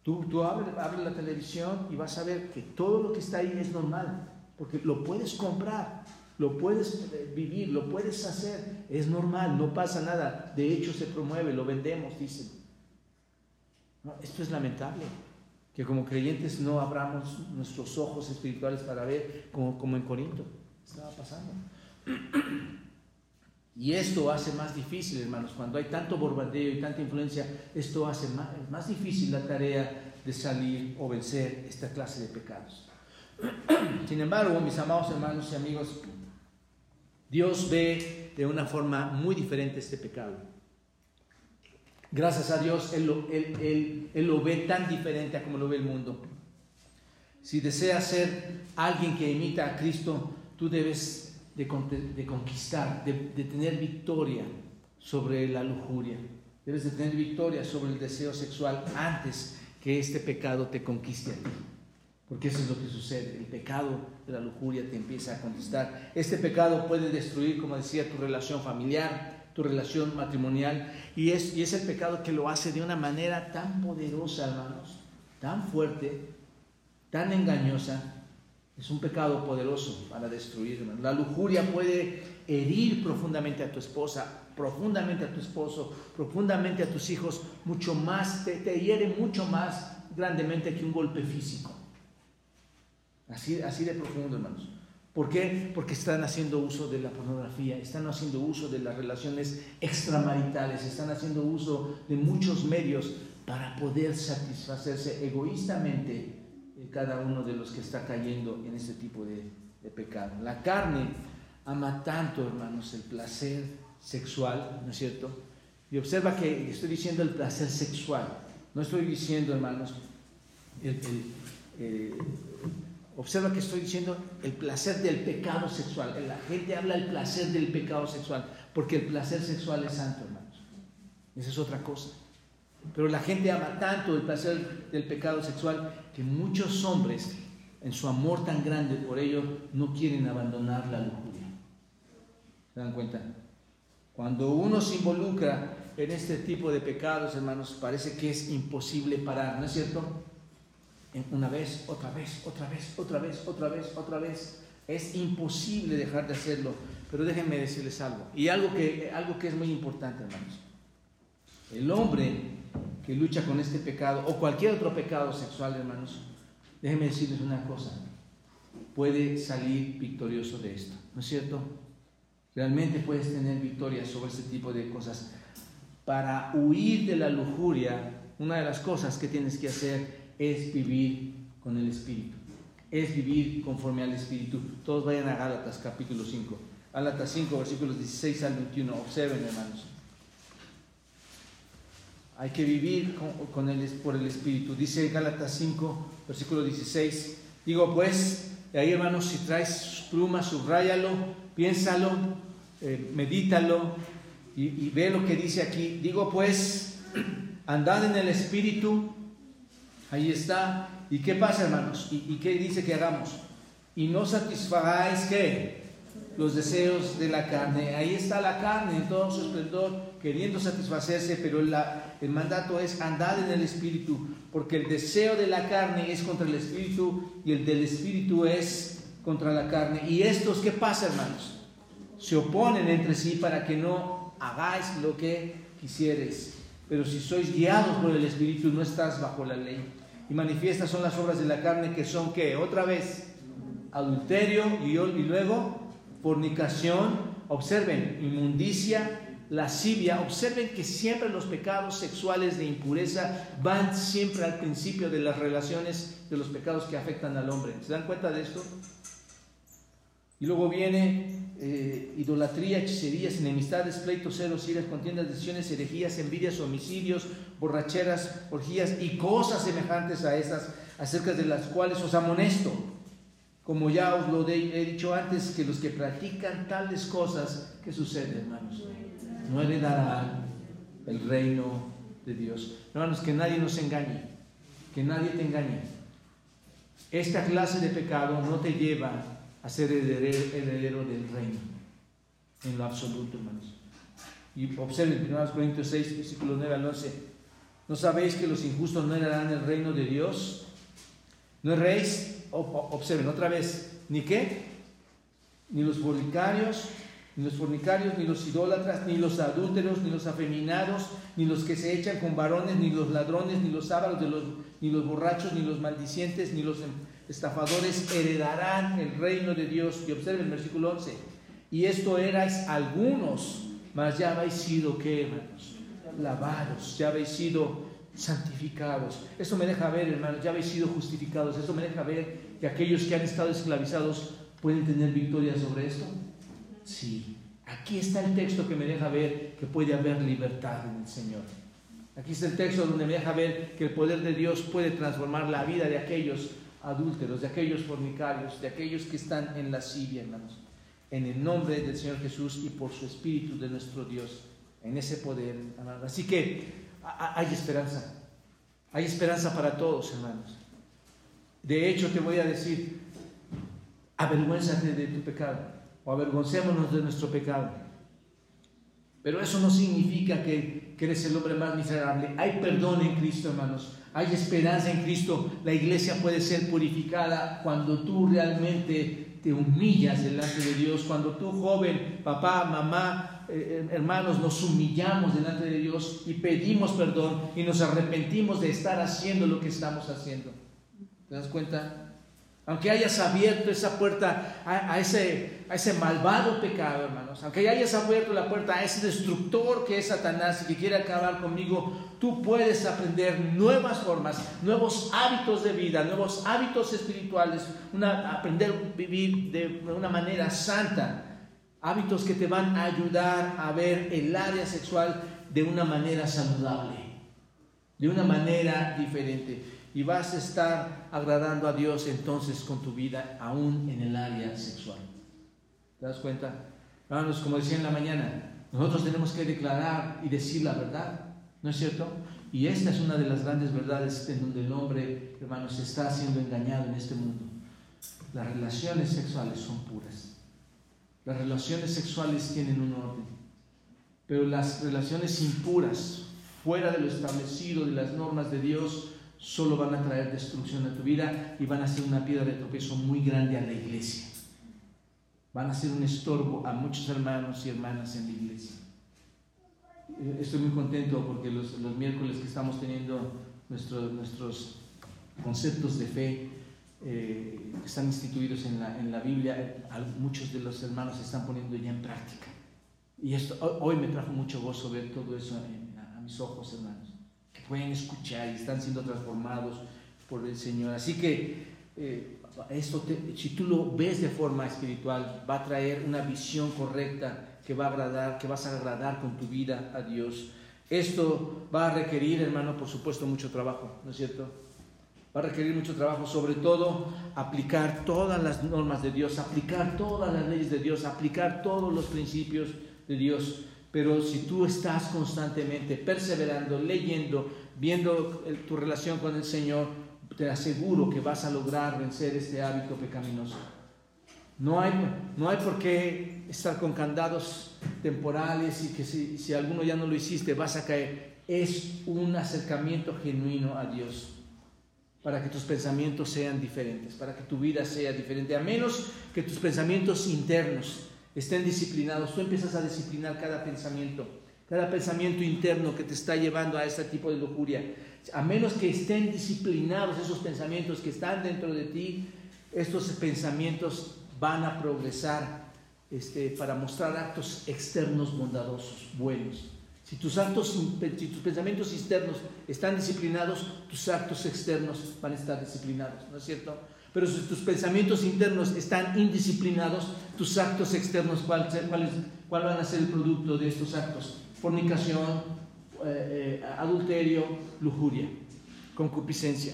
Tú, tú abres, la televisión y vas a ver que todo lo que está ahí es normal, porque lo puedes comprar, lo puedes eh, vivir, lo puedes hacer, es normal, no pasa nada. De hecho, se promueve, lo vendemos, dicen esto es lamentable, que como creyentes no abramos nuestros ojos espirituales para ver como, como en Corinto estaba pasando. Y esto hace más difícil, hermanos, cuando hay tanto borbardeo y tanta influencia, esto hace más, más difícil la tarea de salir o vencer esta clase de pecados. [CLEARS THROAT] Sin embargo, mis amados hermanos y amigos, Dios ve de una forma muy diferente este pecado. Gracias a Dios, Él lo, ve tan diferente a como lo ve el mundo. Si deseas ser alguien que imita a Cristo, tú debes de, conquistar, de, tener victoria sobre la lujuria. Debes de tener victoria sobre el deseo sexual antes que este pecado te conquiste a ti. Porque eso es lo que sucede. El pecado de la lujuria te empieza a conquistar. Este pecado puede destruir, como decía, tu relación familiar, tu relación matrimonial. Y es, y es el pecado que lo hace de una manera tan poderosa, hermanos, tan fuerte, tan engañosa. Es un pecado poderoso para destruir. La lujuria puede herir profundamente a tu esposa, profundamente a tu esposo, profundamente a tus hijos, mucho más, te, te hiere mucho más grandemente que un golpe físico. Así, así de profundo, hermanos. ¿Por qué? Porque están haciendo uso de la pornografía, están haciendo uso de las relaciones extramaritales, están haciendo uso de muchos medios para poder satisfacerse egoístamente cada uno de los que está cayendo en este tipo de, pecado. La carne ama tanto, hermanos, el placer sexual, ¿no es cierto? Y observa que estoy diciendo el placer sexual, no estoy diciendo, hermanos, el, el, Observa que estoy diciendo el placer del pecado sexual. La gente habla del placer del pecado sexual, porque el placer sexual es santo, hermanos. Esa es otra cosa. Pero la gente ama tanto el placer del pecado sexual que muchos hombres, en su amor tan grande por ello, no quieren abandonar la lujuria. ¿Se dan cuenta? Cuando uno se involucra en este tipo de pecados, hermanos, parece que es imposible parar, ¿no es cierto? Una vez, otra vez, otra vez, otra vez, otra vez, otra vez. Es imposible dejar de hacerlo. Pero déjenme decirles algo. Y algo que, algo que es muy importante, hermanos. El hombre que lucha con este pecado o cualquier otro pecado sexual, hermanos, déjenme decirles una cosa. Puede salir victorioso de esto. ¿No es cierto? Realmente puedes tener victoria sobre este tipo de cosas. Para huir de la lujuria, una de las cosas que tienes que hacer es vivir con el Espíritu, es vivir conforme al Espíritu. Todos vayan a Gálatas capítulo 5. Gálatas 5, versículos 16 al 21. Observen, hermanos. Hay que vivir con, el, por el Espíritu. Dice Gálatas 5, versículo 16. Digo pues, ahí hermanos, si traes pluma, subráyalo, piénsalo, eh, medítalo y, y ve lo que dice aquí. Digo pues, andad en el Espíritu Ahí está. ¿Y qué pasa, hermanos? ¿Y, qué dice que hagamos? Y no satisfagáis qué? Los deseos de la carne. Ahí está la carne en todo su esplendor, queriendo satisfacerse, pero el mandato es andar en el espíritu, porque el deseo de la carne es contra el espíritu y el del espíritu es contra la carne. ¿Y estos qué pasa, hermanos? Se oponen entre sí para que no hagáis lo que quisieres. Pero si sois guiados por el espíritu, no estás bajo la ley y manifiestas son las obras de la carne que son que otra vez adulterio y, luego fornicación, observen, inmundicia, lascivia, observen que siempre los pecados sexuales de impureza van siempre al principio de las relaciones de los pecados que afectan al hombre. ¿Se dan cuenta de esto? Y luego viene eh, idolatría, hechicerías, enemistades, pleitos, celos, iras, contiendas, decisiones, herejías, envidias, homicidios, borracheras, orgías y cosas semejantes a esas, acerca de las cuales os amonesto. Como ya os lo he dicho antes, que los que practican tales cosas, ¿qué sucede, hermanos? No heredarán el reino de Dios. Hermanos, que nadie nos engañe, que nadie te engañe. Esta clase de pecado no te lleva a ser heredero, del reino, en lo absoluto, hermanos. Y observen, 1 Corintios 6, versículo 9 al 11. ¿No sabéis que los injustos no heredarán el reino de Dios? ¿No erréis? Observen otra vez, ¿ni qué? Ni los fornicarios, ni los fornicarios, ni los idólatras, ni los adúlteros, ni los afeminados, ni los que se echan con varones, ni los ladrones, ni los los, ni los borrachos, ni los maldicientes, ni los estafadores heredarán el reino de Dios. Y observen el versículo 11. Y esto erais algunos, mas ya habéis sido, ¿qué, hermanos? Lavados, ya habéis sido santificados. Esto me deja ver, hermanos, ya habéis sido justificados. Esto me deja ver que aquellos que han estado esclavizados pueden tener victoria sobre esto. Sí, aquí está el texto que me deja ver que puede haber libertad en el Señor. Aquí está el texto donde me deja ver que el poder de Dios puede transformar la vida de aquellos adúlteros, de aquellos fornicarios, de aquellos que están en la Siria, hermanos. En el nombre del Señor Jesús y por su Espíritu de nuestro Dios, en ese poder, hermanos. Así que hay esperanza. Hay esperanza para todos, hermanos. De hecho, te voy a decir, avergüénzate de tu pecado o avergoncémonos de nuestro pecado. Pero eso no significa que, que eres el hombre más miserable. Hay perdón en Cristo, hermanos. Hay esperanza en Cristo. La iglesia puede ser purificada cuando tú realmente te humillas delante de Dios. Cuando tú, joven, papá, mamá, eh, eh, hermanos, nos humillamos delante de Dios y pedimos perdón y nos arrepentimos de estar haciendo lo que estamos haciendo. ¿Te das cuenta? Aunque hayas abierto esa puerta a, ese, malvado pecado, hermanos, aunque hayas abierto la puerta a ese destructor que es Satanás y que quiere acabar conmigo, tú puedes aprender nuevas formas, nuevos hábitos de vida, nuevos hábitos espirituales, aprender a vivir de una manera santa, hábitos que te van a ayudar a ver el área sexual de una manera saludable, de una manera diferente y vas a estar agradando a Dios entonces con tu vida, aún en el área sexual. ¿Te das cuenta? Hermanos, como decía en la mañana, nosotros tenemos que declarar y decir la verdad, ¿no es cierto? Y esta es una de las grandes verdades en donde el hombre, hermanos, está siendo engañado en este mundo. Las relaciones sexuales son puras. Las relaciones sexuales tienen un orden. Pero las relaciones impuras, fuera de lo establecido, de las normas de Dios, solo van a traer destrucción a tu vida y van a ser una piedra de tropiezo muy grande a la iglesia. Van a ser un estorbo a muchos hermanos y hermanas en la iglesia. Eh, estoy muy contento porque los, miércoles que estamos teniendo nuestros conceptos de fe eh, están instituidos en la, en la Biblia, muchos de los hermanos están poniendo ya en práctica. Y esto hoy me trajo mucho gozo ver todo eso a mis ojos, hermanos pueden escuchar y están siendo transformados por el Señor. Así que eh, esto si tú lo ves de forma espiritual, va a traer una visión correcta que va a agradar, que vas a agradar con tu vida a Dios. Esto va a requerir, hermano, por supuesto, mucho trabajo, ¿no es cierto? Va a requerir mucho trabajo, sobre todo aplicar todas las normas de Dios, aplicar todas las leyes de Dios, aplicar todos los principios de Dios. Pero si tú estás constantemente perseverando, leyendo, viendo tu relación con el Señor, te aseguro que vas a lograr vencer este hábito pecaminoso. No hay, no hay por qué estar con candados temporales y que si, si alguno ya no lo hiciste vas a caer. Es un acercamiento genuino a Dios para que tus pensamientos sean diferentes, para que tu vida sea diferente, a menos que tus pensamientos internos estén disciplinados. Tú empiezas a disciplinar cada pensamiento, cada pensamiento interno que te está llevando a ese tipo de lujuria. A menos que estén disciplinados esos pensamientos que están dentro de ti, estos pensamientos van a progresar este, para mostrar actos externos bondadosos, buenos. Si tus, actos, si tus pensamientos externos están disciplinados, tus actos externos van a estar disciplinados, ¿no es cierto? Pero si tus pensamientos internos están indisciplinados, tus actos externos, ¿cuál, van a ser el producto de estos actos? Fornicación, eh, eh, adulterio, lujuria, concupiscencia.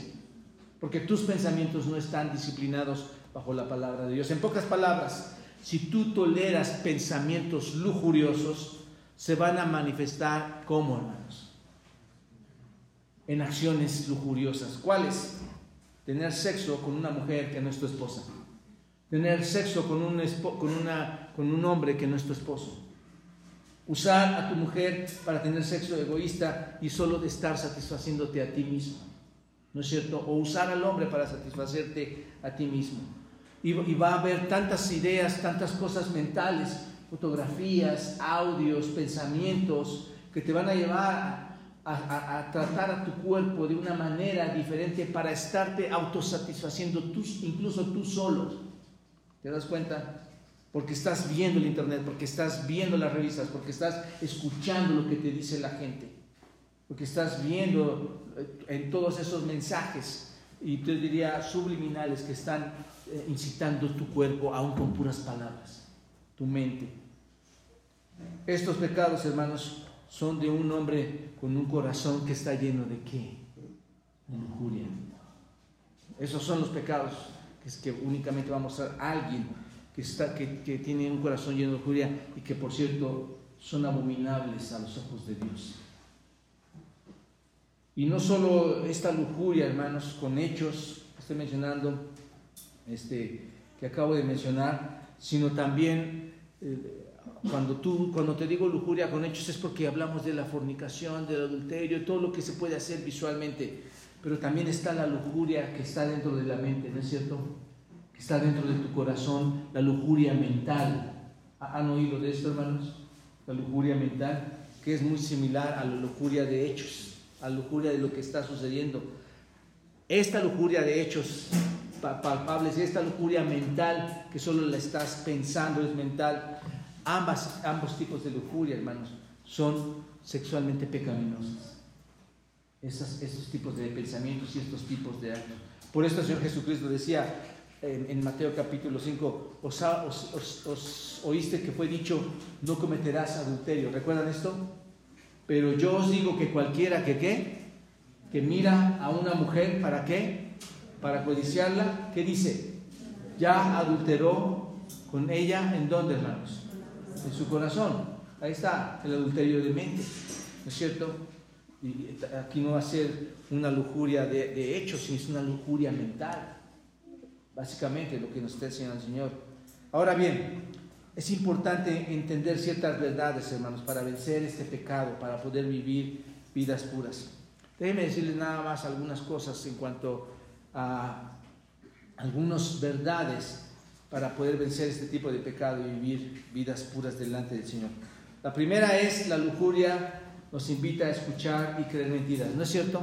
Porque tus pensamientos no están disciplinados bajo la palabra de Dios. En pocas palabras, si tú toleras pensamientos lujuriosos, se van a manifestar como hermanos. En acciones lujuriosas. ¿Cuáles? Tener sexo con una mujer que no es tu esposa, tener sexo con un, con, una, con un hombre que no es tu esposo, usar a tu mujer para tener sexo egoísta y solo de estar satisfaciéndote a ti mismo, ¿no es cierto? O usar al hombre para satisfacerte a ti mismo. Y, y va a haber tantas ideas, tantas cosas mentales, fotografías, audios, pensamientos que te van a llevar a, tratar a tu cuerpo de una manera diferente para estarte autosatisfaciendo tú, incluso tú solo. ¿Te das cuenta? Porque estás viendo el internet, porque estás viendo las revistas, porque estás escuchando lo que te dice la gente. porque estás viendo eh, en todos esos mensajes, y te diría subliminales, que están eh, incitando tu cuerpo aún con puras palabras, tu mente. Estos pecados, hermanos, son de un hombre con un corazón que está lleno de qué? De lujuria. Esos son los pecados que, es que únicamente va a mostrar alguien que, está, que, que tiene un corazón lleno de lujuria y que, por cierto, son abominables a los ojos de Dios. Y no solo esta lujuria, hermanos, con hechos que estoy mencionando, este, que acabo de mencionar, sino también eh, cuando, tú, cuando te digo lujuria con hechos es porque hablamos de la fornicación, del adulterio, todo lo que se puede hacer visualmente, pero también está la lujuria que está dentro de la mente, ¿no es cierto? Que está dentro de tu corazón, la lujuria mental. ¿Han oído de esto, hermanos? La lujuria mental, que es muy similar a la lujuria de hechos, a la lujuria de lo que está sucediendo. Esta lujuria de hechos palpables esta lujuria mental que solo la estás pensando es mental, ambas, ambos tipos de lujuria, hermanos, son sexualmente pecaminosos. Esos, esos tipos de pensamientos y estos tipos de actos. Por esto el Señor Jesucristo decía en, Mateo capítulo 5, os, oíste que fue dicho, no cometerás adulterio. ¿Recuerdan esto? Pero yo os digo que cualquiera que qué, que mira a una mujer, ¿para qué? para codiciarla, ¿qué dice? Ya adulteró con ella, ¿en dónde, hermanos? En su corazón. Ahí está el adulterio de mente, ¿no es cierto? Y aquí no va a ser una lujuria de, hechos, sino es una lujuria mental. Básicamente lo que nos está enseñando el Señor. Ahora bien, es importante entender ciertas verdades, hermanos, para vencer este pecado, para poder vivir vidas puras. Déjenme decirles nada más algunas cosas en cuanto a algunas verdades para poder vencer este tipo de pecado y vivir vidas puras delante del Señor. La primera es la lujuria nos invita a escuchar y creer mentiras, ¿no es cierto?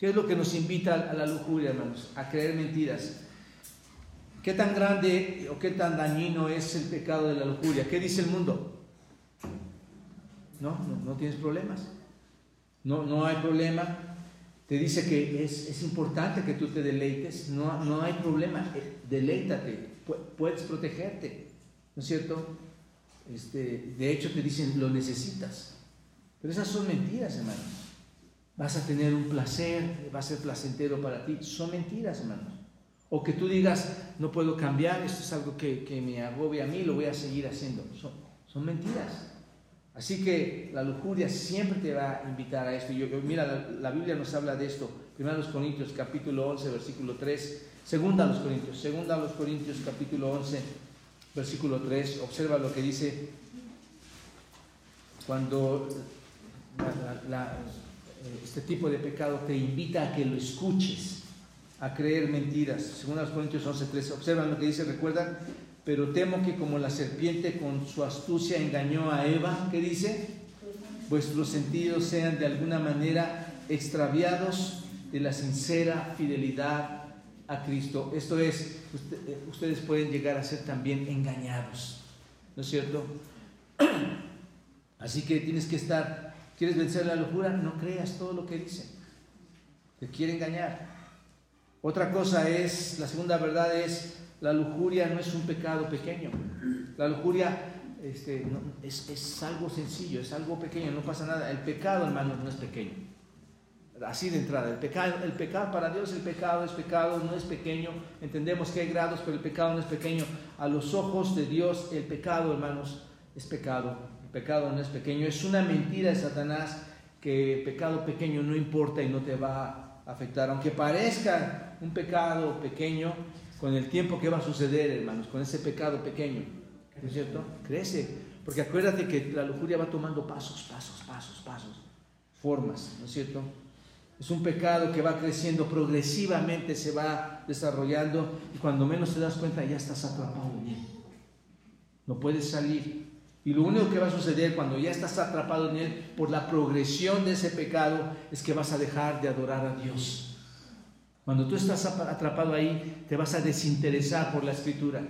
¿Qué es lo que nos invita a la lujuria, hermanos? A creer mentiras. ¿Qué tan grande o qué tan dañino es el pecado de la lujuria? ¿Qué dice el mundo? No, no, tienes problemas. No, no hay problema te dice que es, importante que tú te deleites, no, no hay problema, deleítate, puedes protegerte, ¿no es cierto? Este, de hecho te dicen, lo necesitas. Pero esas son mentiras, hermanos. Vas a tener un placer, va a ser placentero para ti. Son mentiras, hermanos. O que tú digas, no puedo cambiar, esto es algo que, que me agobia a mí, lo voy a seguir haciendo. Son, son mentiras. Así que la lujuria siempre te va a invitar a esto. Yo, mira, la, Biblia nos habla de esto. Primero Corintios capítulo 11, versículo 3. Segunda a los Corintios. Segunda a los Corintios capítulo 11, versículo 3. Observa lo que dice cuando este tipo de pecado te invita a que lo escuches, a creer mentiras. Segunda a los Corintios 11, 3. Observan lo que dice. Recuerdan pero temo que como la serpiente con su astucia engañó a Eva, ¿qué dice? Vuestros sentidos sean de alguna manera extraviados de la sincera fidelidad a Cristo. Esto es, eh, ustedes pueden llegar a ser también engañados, ¿no es cierto? [CLEARS THROAT] Así que tienes que estar, ¿quieres vencer la locura? No creas todo lo que dicen. Te quiere engañar. Otra cosa es, la segunda verdad es, la lujuria no es un pecado pequeño. La lujuria este, es, algo sencillo, es algo pequeño, no pasa nada. El pecado, hermanos, no es pequeño. Así de entrada, el pecado, el pecado para Dios, el pecado es pecado, no es pequeño. Entendemos que hay grados, pero el pecado no es pequeño. A los ojos de Dios, el pecado, hermanos, es pecado. El pecado no es pequeño. Es una mentira de Satanás que pecado pequeño no importa y no te va a afectar. Aunque parezca un pecado pequeño, con el tiempo que va a suceder, hermanos, con ese pecado pequeño, ¿no es cierto? Crece. Porque acuérdate que la lujuria va tomando pasos, pasos, pasos, pasos, formas, ¿no es cierto? Es un pecado que va creciendo progresivamente, se va desarrollando y cuando menos te das cuenta ya estás atrapado en él. No puedes salir. Y lo único que va a suceder cuando ya estás atrapado en él por la progresión de ese pecado es que vas a dejar de adorar a Dios. Cuando tú estás atrapado ahí, te vas a desinteresar por la escritura.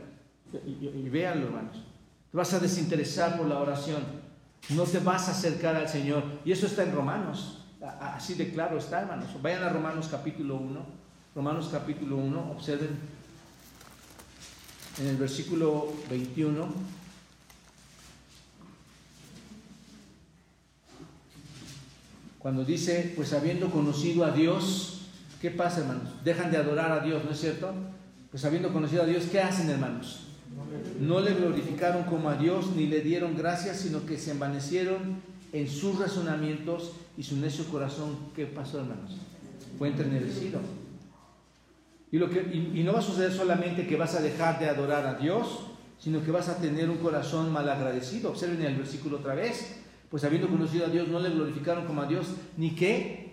Y, véanlo, hermanos. Te vas a desinteresar por la oración. No te vas a acercar al Señor. Y eso está en Romanos. Así de claro está, hermanos. Vayan a Romanos capítulo 1. Romanos capítulo 1, observen en el versículo 21. Cuando dice, pues habiendo conocido a Dios, ¿qué pasa, hermanos? Dejan de adorar a Dios, ¿no es cierto? Pues habiendo conocido a Dios, ¿qué hacen, hermanos? No le glorificaron como a Dios ni le dieron gracias, sino que se envanecieron en sus razonamientos y su necio corazón, ¿qué pasó, hermanos? Fue enternecido. Y, lo que, y, no va a suceder solamente que vas a dejar de adorar a Dios, sino que vas a tener un corazón malagradecido. Observen el versículo otra vez. Pues habiendo conocido a Dios, no le glorificaron como a Dios, ni qué,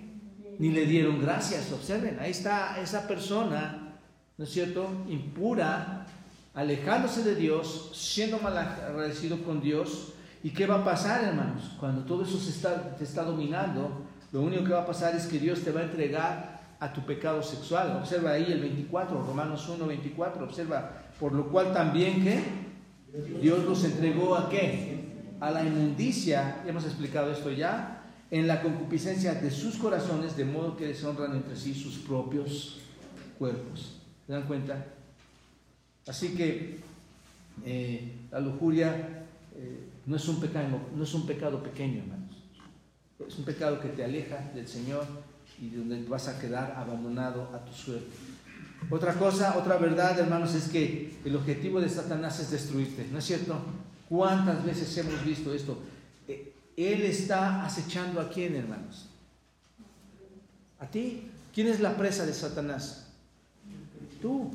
ni le dieron gracias. Observen, ahí está esa persona, ¿no es cierto?, impura, alejándose de Dios, siendo malagradecido con Dios. ¿Y qué va a pasar, hermanos? Cuando todo eso se está, te está dominando, lo único que va a pasar es que Dios te va a entregar a tu pecado sexual. Observa ahí el 24, Romanos 1, 24. Observa, por lo cual también que Dios los entregó a qué? A la inmundicia, hemos explicado esto ya, en la concupiscencia de sus corazones, de modo que deshonran entre sí sus propios cuerpos. ¿Se dan cuenta? Así que eh, la lujuria eh, no, es un pecado, no es un pecado pequeño, hermanos. Es un pecado que te aleja del Señor y donde vas a quedar abandonado a tu suerte. Otra cosa, otra verdad, hermanos, es que el objetivo de Satanás es destruirte, ¿no es cierto? ¿Cuántas veces hemos visto esto? Eh, él está acechando a quién, hermanos? A ti. ¿Quién es la presa de Satanás? Tú.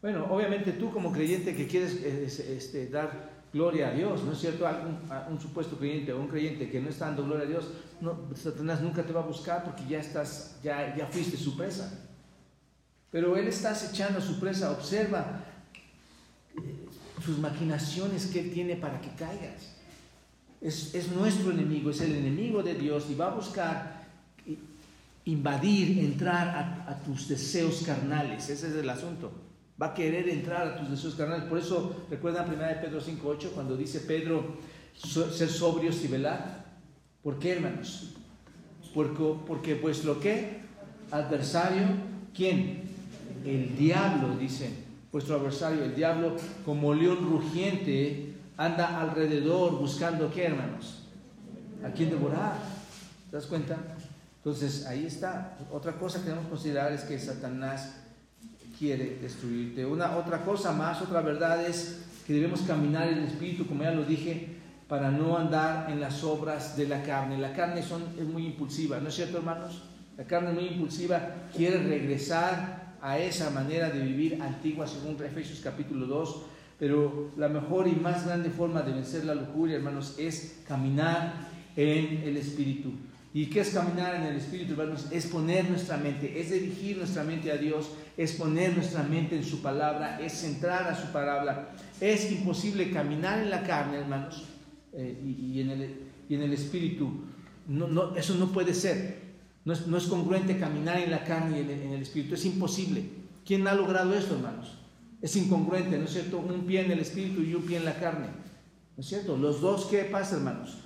Bueno, obviamente tú como creyente que quieres eh, este, dar gloria a Dios, ¿no es cierto? un supuesto creyente o un creyente que no está dando gloria a Dios, no, Satanás nunca te va a buscar porque ya estás, ya, ya fuiste su presa. Pero él está acechando a su presa, observa eh, sus maquinaciones que él tiene para que caigas. Es, es nuestro enemigo, es el enemigo de Dios y va a buscar invadir, entrar a tus deseos carnales. Ese es el asunto va a querer entrar a tus deseos carnales. Por eso recuerda 1 Pedro 5.8 cuando dice Pedro, ser sobrios y velar. ¿Por qué, hermanos? Porque, porque pues lo que adversario, ¿quién? El diablo, dice vuestro adversario, el diablo, como león rugiente, anda alrededor buscando qué, hermanos? A quién devorar. ¿Te das cuenta? Entonces, ahí está. Otra cosa que debemos considerar es que Satanás quiere destruirte. Una otra cosa más, otra verdad es que debemos caminar en el espíritu, como ya lo dije, para no andar en las obras de la carne. La carne son, es muy impulsiva, ¿no es cierto, hermanos? La carne es muy impulsiva, quiere regresar a esa manera de vivir antigua, según Efesios capítulo 2. Pero la mejor y más grande forma de vencer la lujuria, hermanos, es caminar en el espíritu. ¿Y qué es caminar en el Espíritu, hermanos? Es poner nuestra mente, es dirigir nuestra mente a Dios, es poner nuestra mente en su palabra, es centrar a su palabra. Es imposible caminar en la carne, hermanos, eh, y, en el, y, en el, Espíritu. No, no, eso no puede ser. No es, no es, congruente caminar en la carne y en el, en el Espíritu. Es imposible. ¿Quién ha logrado esto, hermanos? Es incongruente, ¿no es cierto? Un pie en el Espíritu y un pie en la carne. ¿No es cierto? Los dos, ¿qué pasa, hermanos?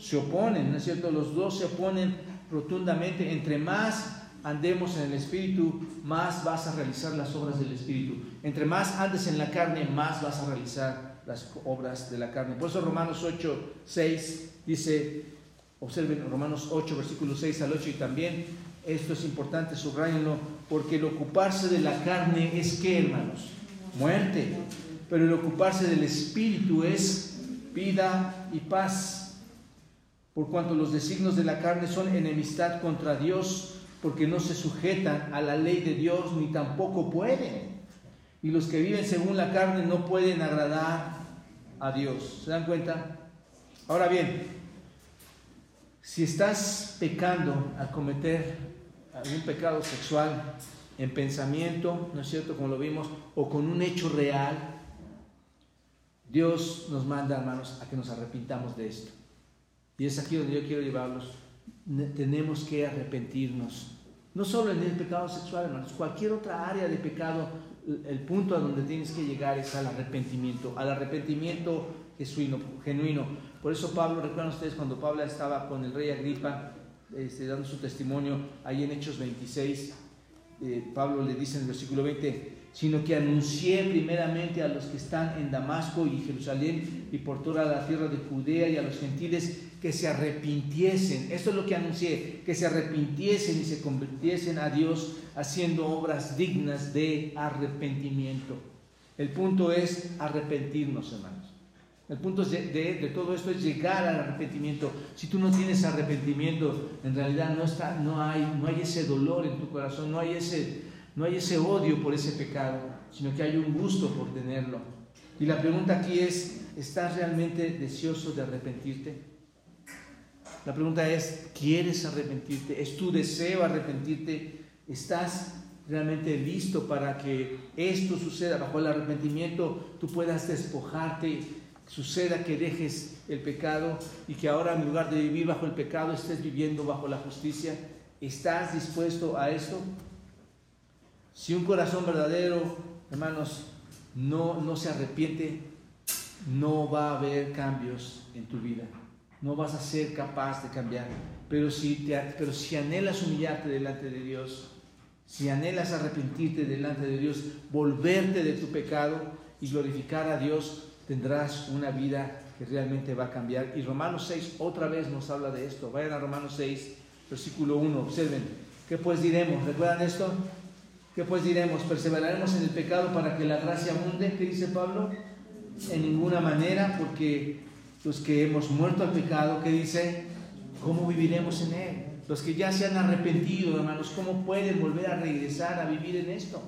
se oponen, ¿no es cierto? Los dos se oponen rotundamente. Entre más andemos en el Espíritu, más vas a realizar las obras del Espíritu. Entre más andes en la carne, más vas a realizar las obras de la carne. Por eso Romanos 8, 6 dice, observen Romanos 8, versículo 6 al 8 y también, esto es importante, subrayenlo, porque el ocuparse de la carne es qué, hermanos? Muerte. Pero el ocuparse del Espíritu es vida y paz por cuanto los designos de la carne son enemistad contra Dios, porque no se sujetan a la ley de Dios ni tampoco pueden. Y los que viven según la carne no pueden agradar a Dios. ¿Se dan cuenta? Ahora bien, si estás pecando al cometer algún pecado sexual en pensamiento, ¿no es cierto? Como lo vimos, o con un hecho real, Dios nos manda, hermanos, a que nos arrepintamos de esto. Y es aquí donde yo quiero llevarlos. Tenemos que arrepentirnos. No solo en el pecado sexual, hermanos, cualquier otra área de pecado, el punto a donde tienes que llegar es al arrepentimiento, al arrepentimiento genuino. Por eso Pablo, recuerdan ustedes cuando Pablo estaba con el rey Agripa este, dando su testimonio ahí en Hechos 26. Eh, Pablo le dice en el versículo 20, sino que anuncié primeramente a los que están en Damasco y Jerusalén y por toda la tierra de Judea y a los gentiles que se arrepintiesen. Esto es lo que anuncié, que se arrepintiesen y se convirtiesen a Dios haciendo obras dignas de arrepentimiento. El punto es arrepentirnos, hermanos. El punto de, todo esto es llegar al arrepentimiento. Si tú no tienes arrepentimiento, en realidad no, está, no, hay, no hay ese dolor en tu corazón, no hay ese, no hay ese odio por ese pecado, sino que hay un gusto por tenerlo. Y la pregunta aquí es, ¿estás realmente deseoso de arrepentirte? La pregunta es, ¿quieres arrepentirte? ¿Es tu deseo arrepentirte? ¿Estás realmente listo para que esto suceda bajo el arrepentimiento? Tú puedas despojarte, suceda que dejes el pecado y que ahora en lugar de vivir bajo el pecado estés viviendo bajo la justicia. ¿Estás dispuesto a esto? Si un corazón verdadero, hermanos, no, no se arrepiente, no va a haber cambios en tu vida no vas a ser capaz de cambiar. Pero si, te, pero si anhelas humillarte delante de Dios, si anhelas arrepentirte delante de Dios, volverte de tu pecado y glorificar a Dios, tendrás una vida que realmente va a cambiar. Y Romanos 6 otra vez nos habla de esto. Vayan a Romanos 6, versículo 1, observen. ¿Qué pues diremos? ¿Recuerdan esto? ¿Qué pues diremos? ¿Perseveraremos en el pecado para que la gracia abunde? ¿Qué dice Pablo? En ninguna manera, porque los que hemos muerto al pecado, que dice, ¿cómo viviremos en él? Los que ya se han arrepentido, hermanos, ¿cómo pueden volver a regresar a vivir en esto?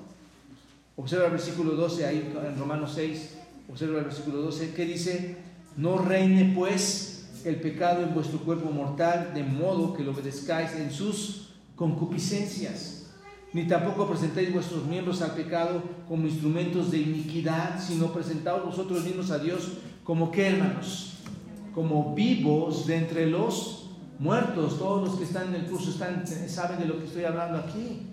Observa el versículo 12 ahí en Romanos 6, observa el versículo 12, que dice, no reine pues el pecado en vuestro cuerpo mortal, de modo que lo obedezcáis en sus concupiscencias, ni tampoco presentéis vuestros miembros al pecado como instrumentos de iniquidad, sino presentaos vosotros mismos a Dios como que hermanos como vivos de entre los muertos. Todos los que están en el curso están, saben de lo que estoy hablando aquí.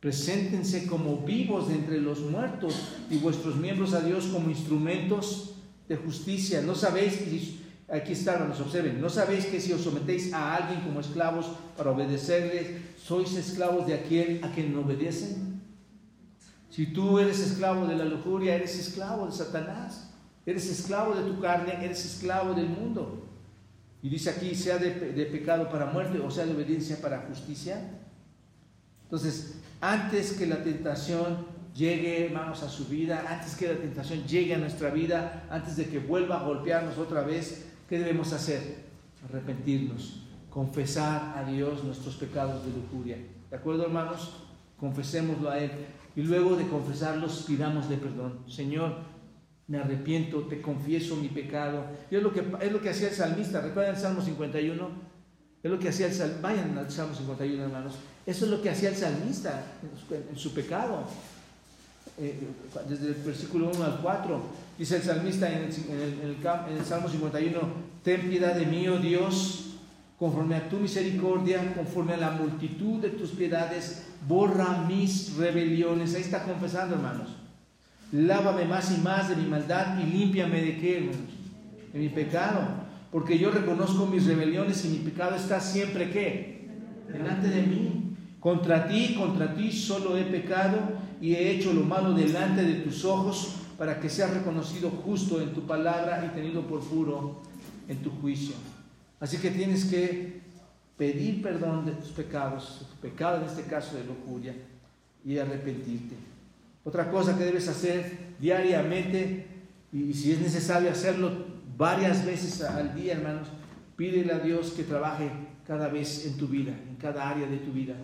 Preséntense como vivos de entre los muertos y vuestros miembros a Dios como instrumentos de justicia. No sabéis, aquí está, nos observen, no sabéis que si os sometéis a alguien como esclavos para obedecerles, sois esclavos de aquel a quien no obedecen. Si tú eres esclavo de la lujuria, eres esclavo de Satanás. Eres esclavo de tu carne, eres esclavo del mundo. Y dice aquí, sea de, pecado para muerte o sea de obediencia para justicia. Entonces, antes que la tentación llegue, hermanos, a su vida, antes que la tentación llegue a nuestra vida, antes de que vuelva a golpearnos otra vez, ¿qué debemos hacer? Arrepentirnos, confesar a Dios nuestros pecados de lujuria. ¿De acuerdo, hermanos? Confesémoslo a Él. Y luego de confesarlos, pidámosle perdón. Señor, me arrepiento, te confieso mi pecado. Y es lo que, es lo que hacía el salmista. ¿Recuerdan el Salmo 51? Es lo que hacía el salmista. Vayan al Salmo 51, hermanos. Eso es lo que hacía el salmista en su, pecado. Eh, desde el versículo 1 al 4, dice el salmista en el, en el Salmo 51, ten piedad de mí, oh Dios, conforme a tu misericordia, conforme a la multitud de tus piedades, borra mis rebeliones. Ahí está confesando, hermanos lávame más y más de mi maldad y límpiame de qué, De mi pecado. Porque yo reconozco mis rebeliones y mi pecado está siempre qué? Delante de mí. Contra ti, contra ti solo he pecado y he hecho lo malo delante de tus ojos para que seas reconocido justo en tu palabra y tenido por puro en tu juicio. Así que tienes que pedir perdón de tus pecados, tu pecado en este caso de lujuria, y arrepentirte. Otra cosa que debes hacer diariamente, y si es necesario hacerlo varias veces al día, hermanos, pídele a Dios que trabaje cada vez en tu vida, en cada área de tu vida.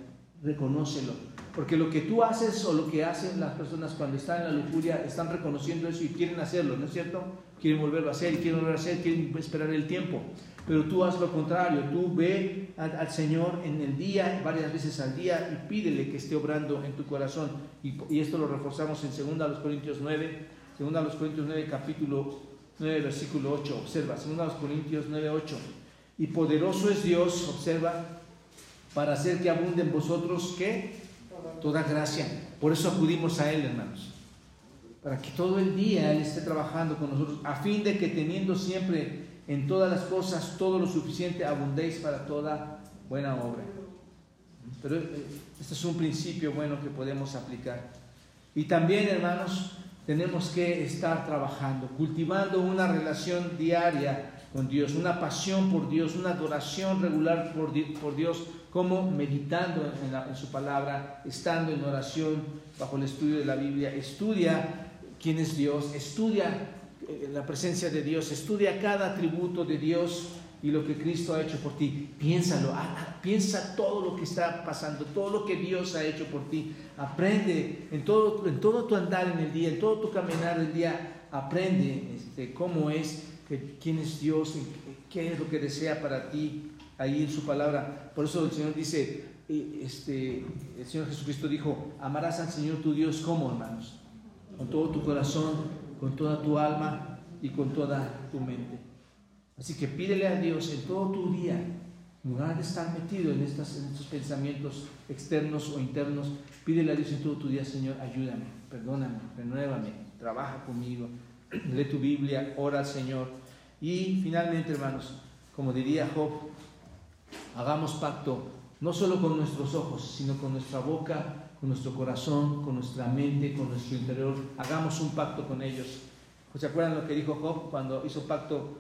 Reconócelo. Porque lo que tú haces o lo que hacen las personas cuando están en la lujuria están reconociendo eso y quieren hacerlo, ¿no es cierto? Quieren volverlo a hacer, quieren volverlo a hacer, quieren esperar el tiempo. Pero tú haz lo contrario, tú ve al, Señor en el día, varias veces al día, y pídele que esté obrando en tu corazón. Y, esto lo reforzamos en 2 Corintios 9, 2 Corintios 9, capítulo 9, versículo 8. Observa, 2 Corintios 9, 8. Y poderoso es Dios, observa, para hacer que abunde en vosotros, ¿qué? Toda gracia. Por eso acudimos a Él, hermanos. Para que todo el día Él esté trabajando con nosotros, a fin de que teniendo siempre en todas las cosas todo lo suficiente abundéis para toda buena obra. Pero eh, este es un principio bueno que podemos aplicar. Y también, hermanos, tenemos que estar trabajando, cultivando una relación diaria con Dios, una pasión por Dios, una adoración regular por, por Dios, como meditando en, su palabra, estando en oración bajo el estudio de la Biblia. Estudia quién es Dios, estudia eh, la presencia de Dios, estudia cada atributo de Dios y lo que Cristo ha hecho por ti. Piénsalo, piensa todo lo que está pasando, todo lo que Dios ha hecho por ti. Aprende en todo, en todo tu andar en el día, en todo tu caminar del día, aprende este, cómo es, quién es Dios, qué es lo que desea para ti ahí en su palabra. Por eso el Señor dice, eh, este, el Señor Jesucristo dijo, amarás al Señor tu Dios como hermanos, con todo tu corazón, con toda tu alma y con toda tu mente. Así que pídele a Dios en todo tu día, en lugar de estar metido en, estos pensamientos externos o internos, pídele a Dios en todo tu día, Señor, ayúdame, perdóname, renuévame, trabaja conmigo, [CLEARS THROAT] lee tu Biblia, ora al Señor. Y finalmente, hermanos, como diría Job, hagamos pacto no solo con nuestros ojos, sino con nuestra boca, con nuestro corazón, con nuestra mente, con nuestro interior. Hagamos un pacto con ellos. ¿Se acuerdan lo que dijo Job cuando hizo pacto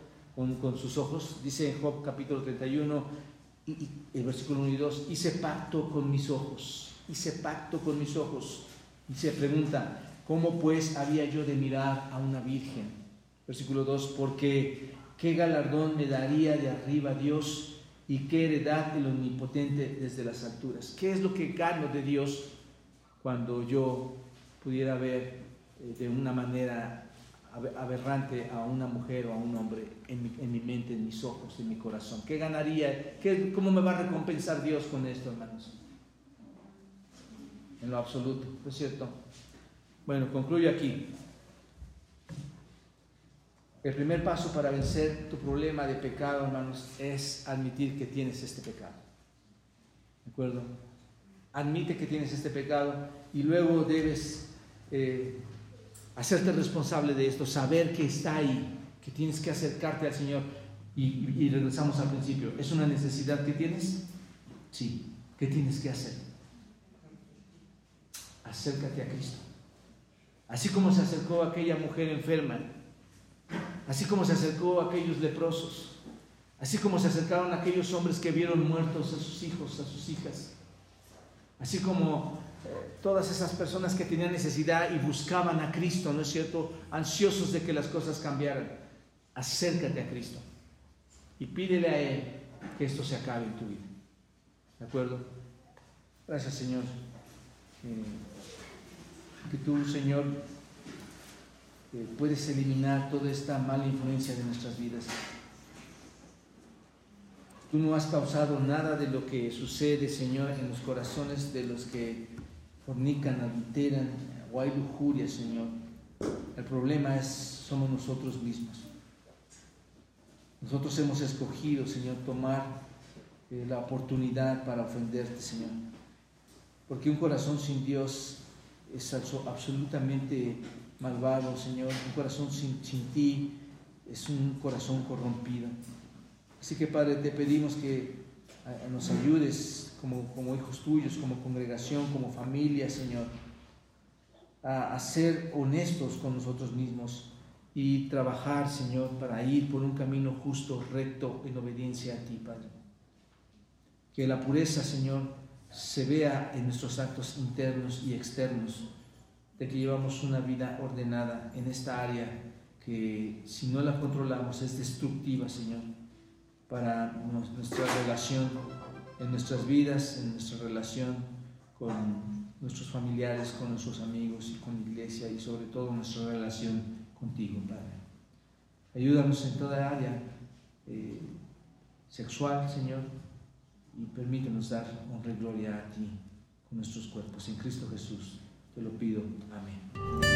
con, sus ojos. Dice en Job capítulo 31, y, el versículo 1 y 2, hice pacto con mis ojos, hice pacto con mis ojos. Y se pregunta, ¿cómo pues había yo de mirar a una virgen? Versículo 2, porque qué galardón me daría de arriba Dios y qué heredad el omnipotente desde las alturas. ¿Qué es lo que gano de Dios cuando yo pudiera ver eh, de una manera aberrante a una mujer o a un hombre en mi, mente, en mis ojos, en mi corazón? ¿Qué ganaría? ¿Qué, ¿Cómo me va a recompensar Dios con esto, hermanos? En lo absoluto, ¿no es cierto? Bueno, concluyo aquí. El primer paso para vencer tu problema de pecado, hermanos, es admitir que tienes este pecado. ¿De acuerdo? Admite que tienes este pecado y luego debes eh, hacerte responsable de esto, saber que está ahí, que tienes que acercarte al Señor. Y, regresamos al principio, ¿es una necesidad que tienes? Sí, ¿qué tienes que hacer? Acércate a Cristo. Así como se acercó aquella mujer enferma, así como se acercó a aquellos leprosos, así como se acercaron aquellos hombres que vieron muertos a sus hijos, a sus hijas, así como todas esas personas que tenían necesidad y buscaban a Cristo, ¿no es cierto? Ansiosos de que las cosas cambiaran. Acércate a Cristo y pídele a Él que esto se acabe en tu vida. ¿De acuerdo? Gracias, Señor. que tú, Señor, eh, puedes eliminar toda esta mala influencia de nuestras vidas. Tú no has causado nada de lo que sucede, Señor, en los corazones de los que fornican, adulteran o hay lujuria, Señor. El problema es, somos nosotros mismos. Nosotros hemos escogido, Señor, tomar eh, la oportunidad para ofenderte, Señor. Porque un corazón sin Dios es absolutamente malvado, Señor. Un corazón sin, sin ti es un corazón corrompido. Así que, Padre, te pedimos que nos ayudes como, hijos tuyos, como congregación, como familia, Señor, a, ser honestos con nosotros mismos y trabajar, Señor, para ir por un camino justo, recto, en obediencia a ti, Padre. Que la pureza, Señor, se vea en nuestros actos internos y externos, de que llevamos una vida ordenada en esta área que si no la controlamos es destructiva, Señor, para nuestra relación en nuestras vidas, en nuestra relación con nuestros familiares, con nuestros amigos y con la iglesia y sobre todo nuestra relación contigo, Padre. Ayúdanos en toda área eh, sexual, Señor, y permítenos dar honra y gloria a ti con nuestros cuerpos. En Cristo Jesús te lo pido. Amén.